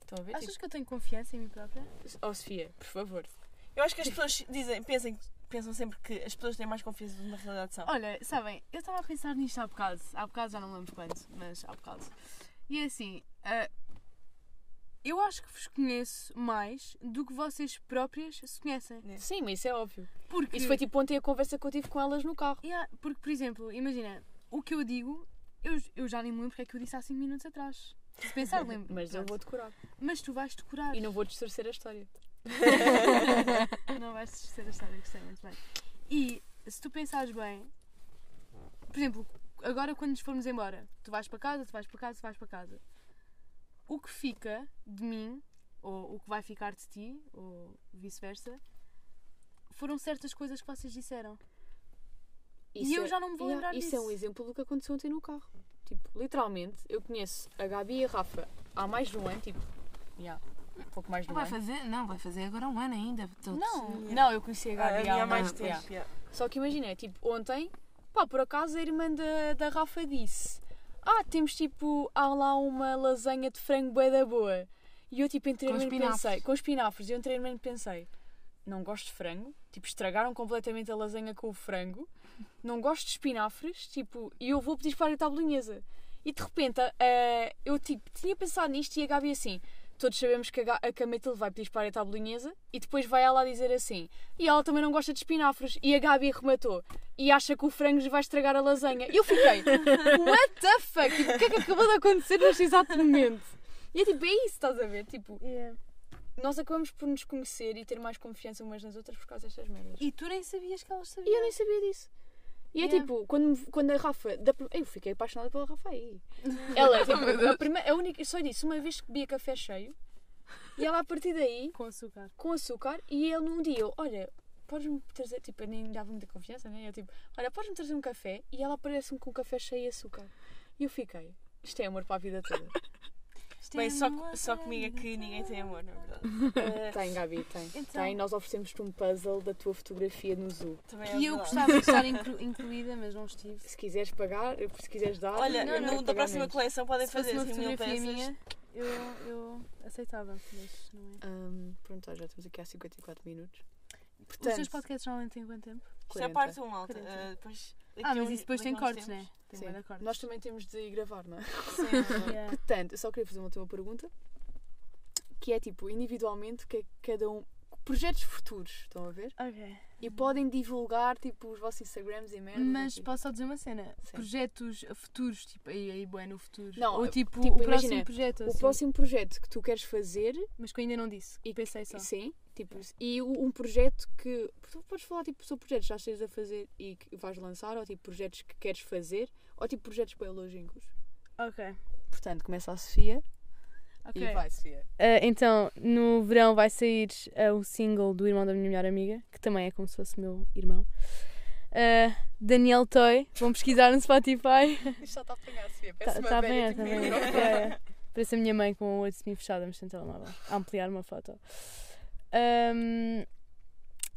Estão a ver? Achas que eu tenho confiança em mim própria? Tipo, oh, Sofia, por favor. Eu acho que as pessoas dizem, pensem, pensam sempre que as pessoas têm mais confiança na realidade são. Olha, sabem, eu estava a pensar nisto há bocado. Há bocado já não lembro quando, mas há bocado. E é assim, ah, eu acho que vos conheço mais do que vocês próprias se conhecem. Sim, mas isso é óbvio. Porque, Isso foi tipo ontem a conversa que eu tive com elas no carro. Yeah, porque, por exemplo, imagina, o que eu digo, eu, eu já nem me lembro porque é que eu disse há 5 minutos atrás. Se pensar, lembro. Mas eu vou decorar. Mas tu vais decorar. E não vou distorcer a história. Não vais descer a história, gostei muito bem. E se tu pensares bem, por exemplo, agora quando nos formos embora, tu vais para casa, tu vais para casa, tu vais para casa. O que fica de mim, ou o que vai ficar de ti, ou vice-versa, foram certas coisas que vocês disseram. E eu já não me vou lembrar Isso é um disso. exemplo do que aconteceu ontem no carro. Tipo, literalmente, eu conheço a Gabi e a Rafa há mais de um ano, tipo, yeah, um pouco mais de um Vai ano. fazer? Não, vai fazer agora um ano ainda. Todos. Não, não, eu conheci a Gabi a há mais um tempo. ano. yeah. yeah. Só que imagina, tipo, ontem, pá, por acaso a irmã da, da Rafa disse: Ah, temos tipo, há lá uma lasanha de frango bué da boa. E eu, tipo, interiormente espinafres. pensei, com espinafres, e eu interiormente pensei: Não gosto de frango, tipo, estragaram completamente a lasanha com o frango, não gosto de espinafres, tipo, e eu vou pedir esparguete à bolonhesa. E de repente, eh, eu, tipo, tinha pensado nisto e a Gabi assim. Todos sabemos que a, a Matilde vai pedir esparguete à bolonhesa e depois vai ela dizer assim e ela também não gosta de espinafres. E a Gabi rematou. E acha que o frango vai estragar a lasanha. E eu fiquei, what the fuck? Tipo, o que é que acabou de acontecer neste exato momento? E é tipo, é isso, estás a ver? Tipo, nós acabamos por nos conhecer e ter mais confiança umas nas outras por causa destas merdas. E tu nem sabias que elas E sabiam. eu nem sabia disso. E é Yeah. tipo, quando, quando a Rafa. Da, eu fiquei apaixonada pela Rafa aí. Ela, tipo, a, primeira, a única. Eu só disse uma vez que bebia café cheio. E ela a partir daí Com açúcar. com açúcar e ele num dia, eu, olha, podes-me trazer, tipo, eu nem dava muita confiança, né? Eu tipo, olha, podes-me trazer um café e ela aparece-me com um café cheio de açúcar. E eu fiquei, isto é amor para a vida toda. Bem, só, só comigo é que ninguém tem amor, na verdade. Eh, tem, Gabi, tem. Então. Tem, nós oferecemos-te um puzzle da tua fotografia no zoo. também é Que eu verdade. gostava de estar inclu- incluída, mas não estive. Se quiseres pagar, se quiseres dar, Olha, eu não no, vou da próxima menos. coleção podem Se fazer uma assim mil fotografia peças. minha, eu, eu aceitava, mas não é. Ahm, pronto, já estamos aqui há 54 minutos. Os Portanto, teus podcasts normalmente têm quanto tempo? Isto é 40. parte 1, malta. 40. Ah, depois, Ah, mas isso depois tem cortes, né? Tem Sim. bué de cortes. nós também temos de ir gravar, não é? Sim. Yeah. Portanto, eu só queria fazer uma última pergunta, que é tipo, individualmente, o que é que cada um. Projetos futuros, estão a ver? Ok. E podem divulgar tipo os vossos Instagrams e merda. Mas posso só dizer uma cena? Sim. Projetos futuros, tipo, aí, aí bué no futuro. Não, Ou tipo, tipo, o próximo imagina, projeto, O assim. próximo projeto que tu queres fazer, Mas que eu ainda não disse. E pensei só. sim, tipo, e o- um projeto que. Tu podes falar tipo sobre projetos que já estejas a fazer e que vais lançar, ou tipo projetos que queres fazer, ou tipo projetos bem longínquos. Ok. Portanto, começa a Sofia Ok. e vai, Sofia. Ah, então, no verão vai sair ah, o single do irmão da minha melhor amiga, que também é como se fosse meu irmão. Ah, Daniel Toy, vão pesquisar no Spotify. Isto já está a apanhar, Sofia. Está Parece uma tá velha, bem, está. Yeah, yeah. Parece a minha mãe com o olho semi-fechado, mas sem telemóvel. A ampliar uma foto. Ahm,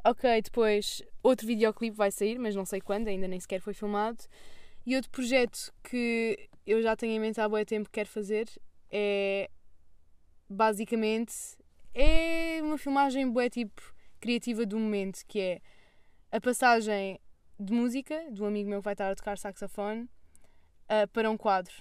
ok, depois outro videoclipe vai sair, mas não sei quando, ainda nem sequer foi filmado. E outro projeto que eu já tenho em mente há bom tempo que quero fazer é basicamente é uma filmagem bué tipo criativa do momento, que é a passagem de música de um amigo meu que vai estar a tocar saxofone ah, para um quadro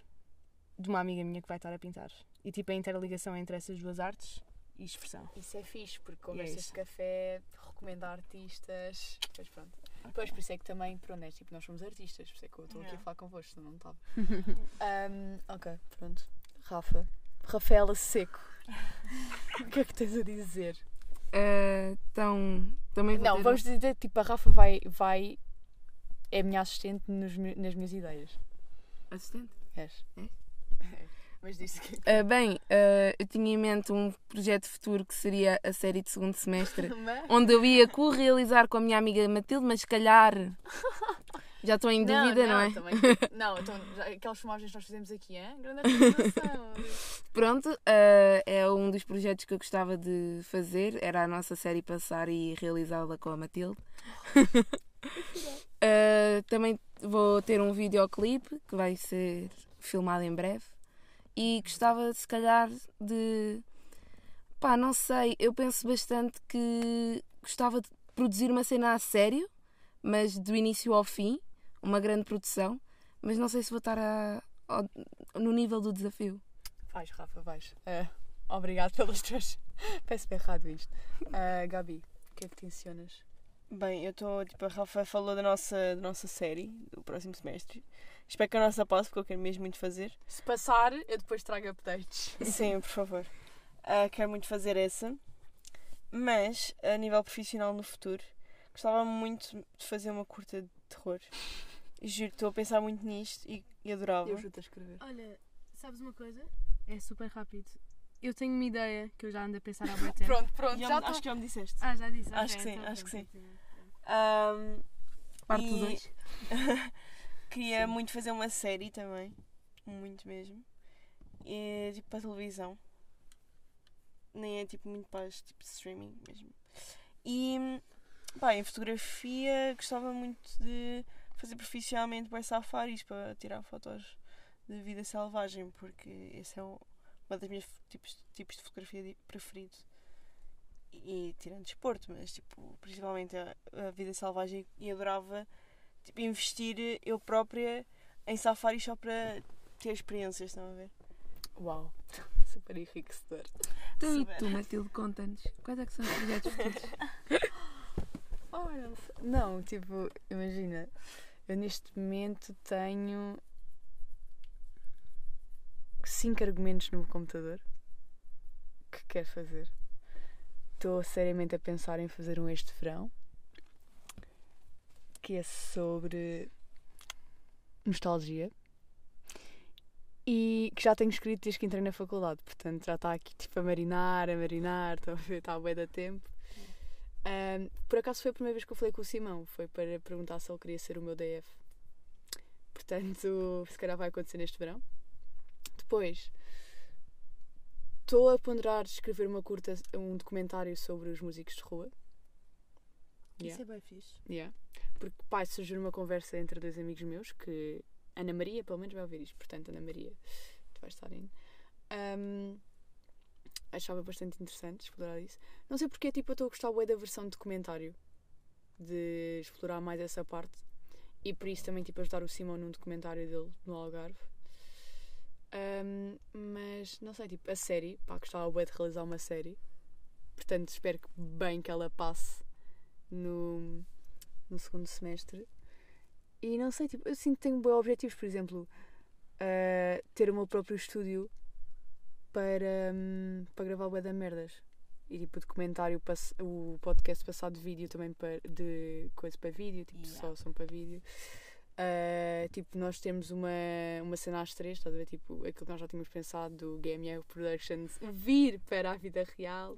de uma amiga minha que vai estar a pintar. E tipo a interligação entre essas duas artes e expressão. Isso é fixe, porque é conversas isso. de café, recomenda artistas. Depois pronto. Depois por isso é que também, pronto, é tipo, nós somos artistas, por isso é que eu estou aqui a falar convosco, senão não estava. Ahm, ok, pronto. Rafa. Rafaela Seco. O que é que tens a dizer? Ah, então, também vou Não, ter- vamos dizer, tipo, a Rafa vai. vai é a minha assistente nos nas minhas ideias. Assistente? És. É? Mas disse que. Ah, bem, ah, eu tinha em mente um projeto futuro que seria a série de segundo semestre, onde eu ia co-realizar com a minha amiga Matilde, mas se calhar já estou em dúvida, não, é? Também, não, então, aquelas filmagens que nós fizemos aqui, hein? Grande apresentação. Pronto, ah, é um dos projetos que eu gostava de fazer, era a nossa série passar e realizá-la com a Matilde. Ah, também vou ter um videoclipe que vai ser filmado em breve e gostava se calhar de pá, não sei, eu penso bastante que gostava de produzir uma cena a sério, mas do início ao fim, uma grande produção, mas não sei se vou estar a- ao- no nível do desafio. Vais, Rafa, vais. Ah, obrigado pelas tuas. Peço bem errado isto. Ah, Gabi, o que é que tensionas? Bem, eu estou, tipo, a Rafa falou da nossa, da nossa série, do próximo semestre. Espero que a nossa passe, porque eu quero mesmo muito fazer. Se passar, eu depois trago updates. Sim, por favor. Ah, quero muito fazer essa. Mas, a nível profissional no futuro, gostava muito de fazer uma curta de terror. E Juro, estou a pensar muito nisto e, e adorava. Eu ajudo a escrever. Olha, sabes uma coisa? É super rápido. Eu tenho uma ideia que eu já ando a pensar há muito tempo. Pronto, pronto, Já acho que já me disseste. Ah, já disse. Acho ok, que sim, então acho que pronto, sim. então. Ahm, Parte e 2. Queria Sim. muito fazer uma série também. Muito mesmo. E, tipo para televisão. Nem é tipo muito para as, tipo streaming mesmo. E pá, em fotografia gostava muito de fazer profissionalmente para safaris para tirar fotos de vida selvagem, porque esse é um, uma das minhas tipos, tipos de fotografia preferido. E, tirando desporto, mas tipo, principalmente a, a vida selvagem e adorava tipo, investir eu própria em safaris só para ter experiências, estão a ver? Uau, super enriquecedor. Tu e Super. tu, Matilde, conta-nos. Quais é que são os projetos futuros? Oh, não, tipo, imagina, eu neste momento tenho cinco argumentos no computador que quero fazer. Estou seriamente a pensar em fazer um este verão que é sobre nostalgia e que já tenho escrito desde que entrei na faculdade, portanto já está aqui tipo a marinar, a marinar, estão a ver, está a da tempo. Ahm, por acaso foi a primeira vez que eu falei com o Simão, foi para perguntar se ele queria ser o meu DF. Portanto, se calhar vai acontecer neste verão. Depois, estou a ponderar escrever uma curta, um documentário sobre os músicos de rua. Isso é bem fixe. Yeah. Porque pai surgiu uma conversa entre dois amigos meus que Ana Maria, pelo menos, vai ouvir isto. Portanto, Ana Maria, tu vais estar indo. Ahm, achava bastante interessante explorar isso. Não sei porque, tipo, eu estou a gostar da versão de documentário, de explorar mais essa parte. E por isso também, tipo, ajudar o Simão num documentário dele no Algarve. Ahm, mas, não sei, tipo, a série, pá, gostava bué de realizar uma série. Portanto, espero que bem que ela passe no, no segundo semestre. E não sei, tipo, eu sinto que tenho bons objetivos, por exemplo, ah, ter o meu próprio estúdio para, hum, para gravar bué da merdas. E tipo, o documentário, o podcast passado de vídeo também para, de coisa para vídeo, tipo, Yeah. só som para vídeo. Ah, tipo, nós temos uma, uma cena às três, estás a ver? Tipo, aquilo que nós já tínhamos pensado do GMR Productions vir para a vida real.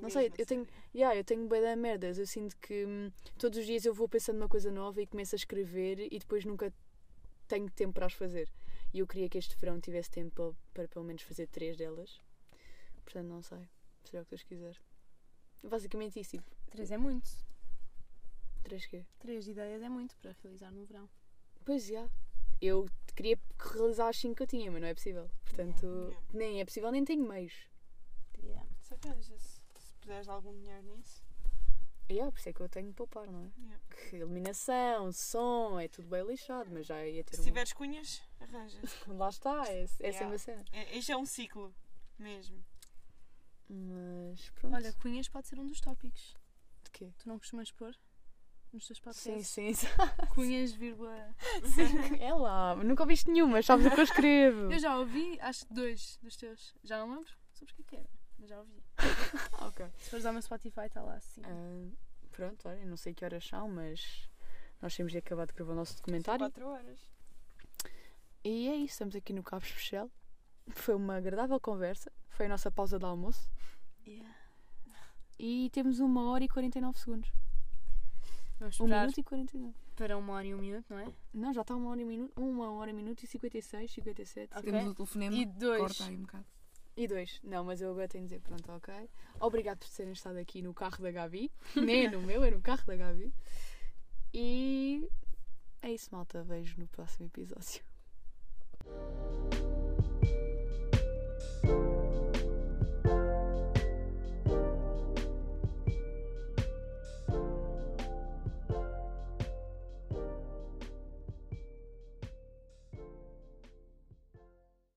Não sei, eu tenho, yeah, eu tenho bem da merdas. Eu sinto que hum, todos os dias eu vou pensando numa coisa nova e começo a escrever e depois nunca tenho tempo para as fazer. E eu queria que este verão tivesse tempo para, para pelo menos fazer três delas. Portanto, não sei. Será o que Deus quiser. Basicamente isso. Tipo, Três é muito. três quê? Três ideias é muito para realizar no verão. Pois já. Eu queria realizar as cinco que eu tinha, mas não é possível. Portanto, Yeah. nem é possível, nem tenho meios. Yeah. Se arranjas, se puderes algum dinheiro nisso. Yeah, por isso é que eu tenho que poupar, não é? Yeah. Que iluminação, som, é tudo bem lixado, mas já ia ter Se um. tiveres cunhas, arranjas. Lá está, é, é Yeah. sempre a cena. É, este é um ciclo mesmo. Mas pronto. Olha, cunhas pode ser um dos tópicos. de quê? Tu não costumas pôr nos teus Sim, podcasts? sim, sim. Cunhas, vírgula. É lá, nunca ouviste nenhuma, sabes o que eu escrevo. Eu já ouvi, acho que dois dos teus. Já não lembro sobre o que é que era, mas já ouvi. Ok. Se fores ao meu Spotify, está lá assim. Ah, pronto, olha, não sei que horas são, mas nós temos de acabar de gravar o nosso documentário. 4 horas. E é isso, estamos aqui no Cabo Especial. Foi uma agradável conversa. Foi a nossa pausa de almoço. Yeah. E temos uma hora e 49 segundos. Vamos Um esperar minuto e 49. para uma hora e um minuto, não é? Não, já está uma hora e minuto. Uma hora e minuto e 56, 57. Ok. Temos o telefonema. E dois. Corta aí um bocado. E dois. Não, mas eu agora tenho de dizer, pronto, ok. Obrigado por terem estado aqui no carro da Gabi. Nem é no meu, é no carro da Gabi. E é isso, malta. Vejo no próximo episódio.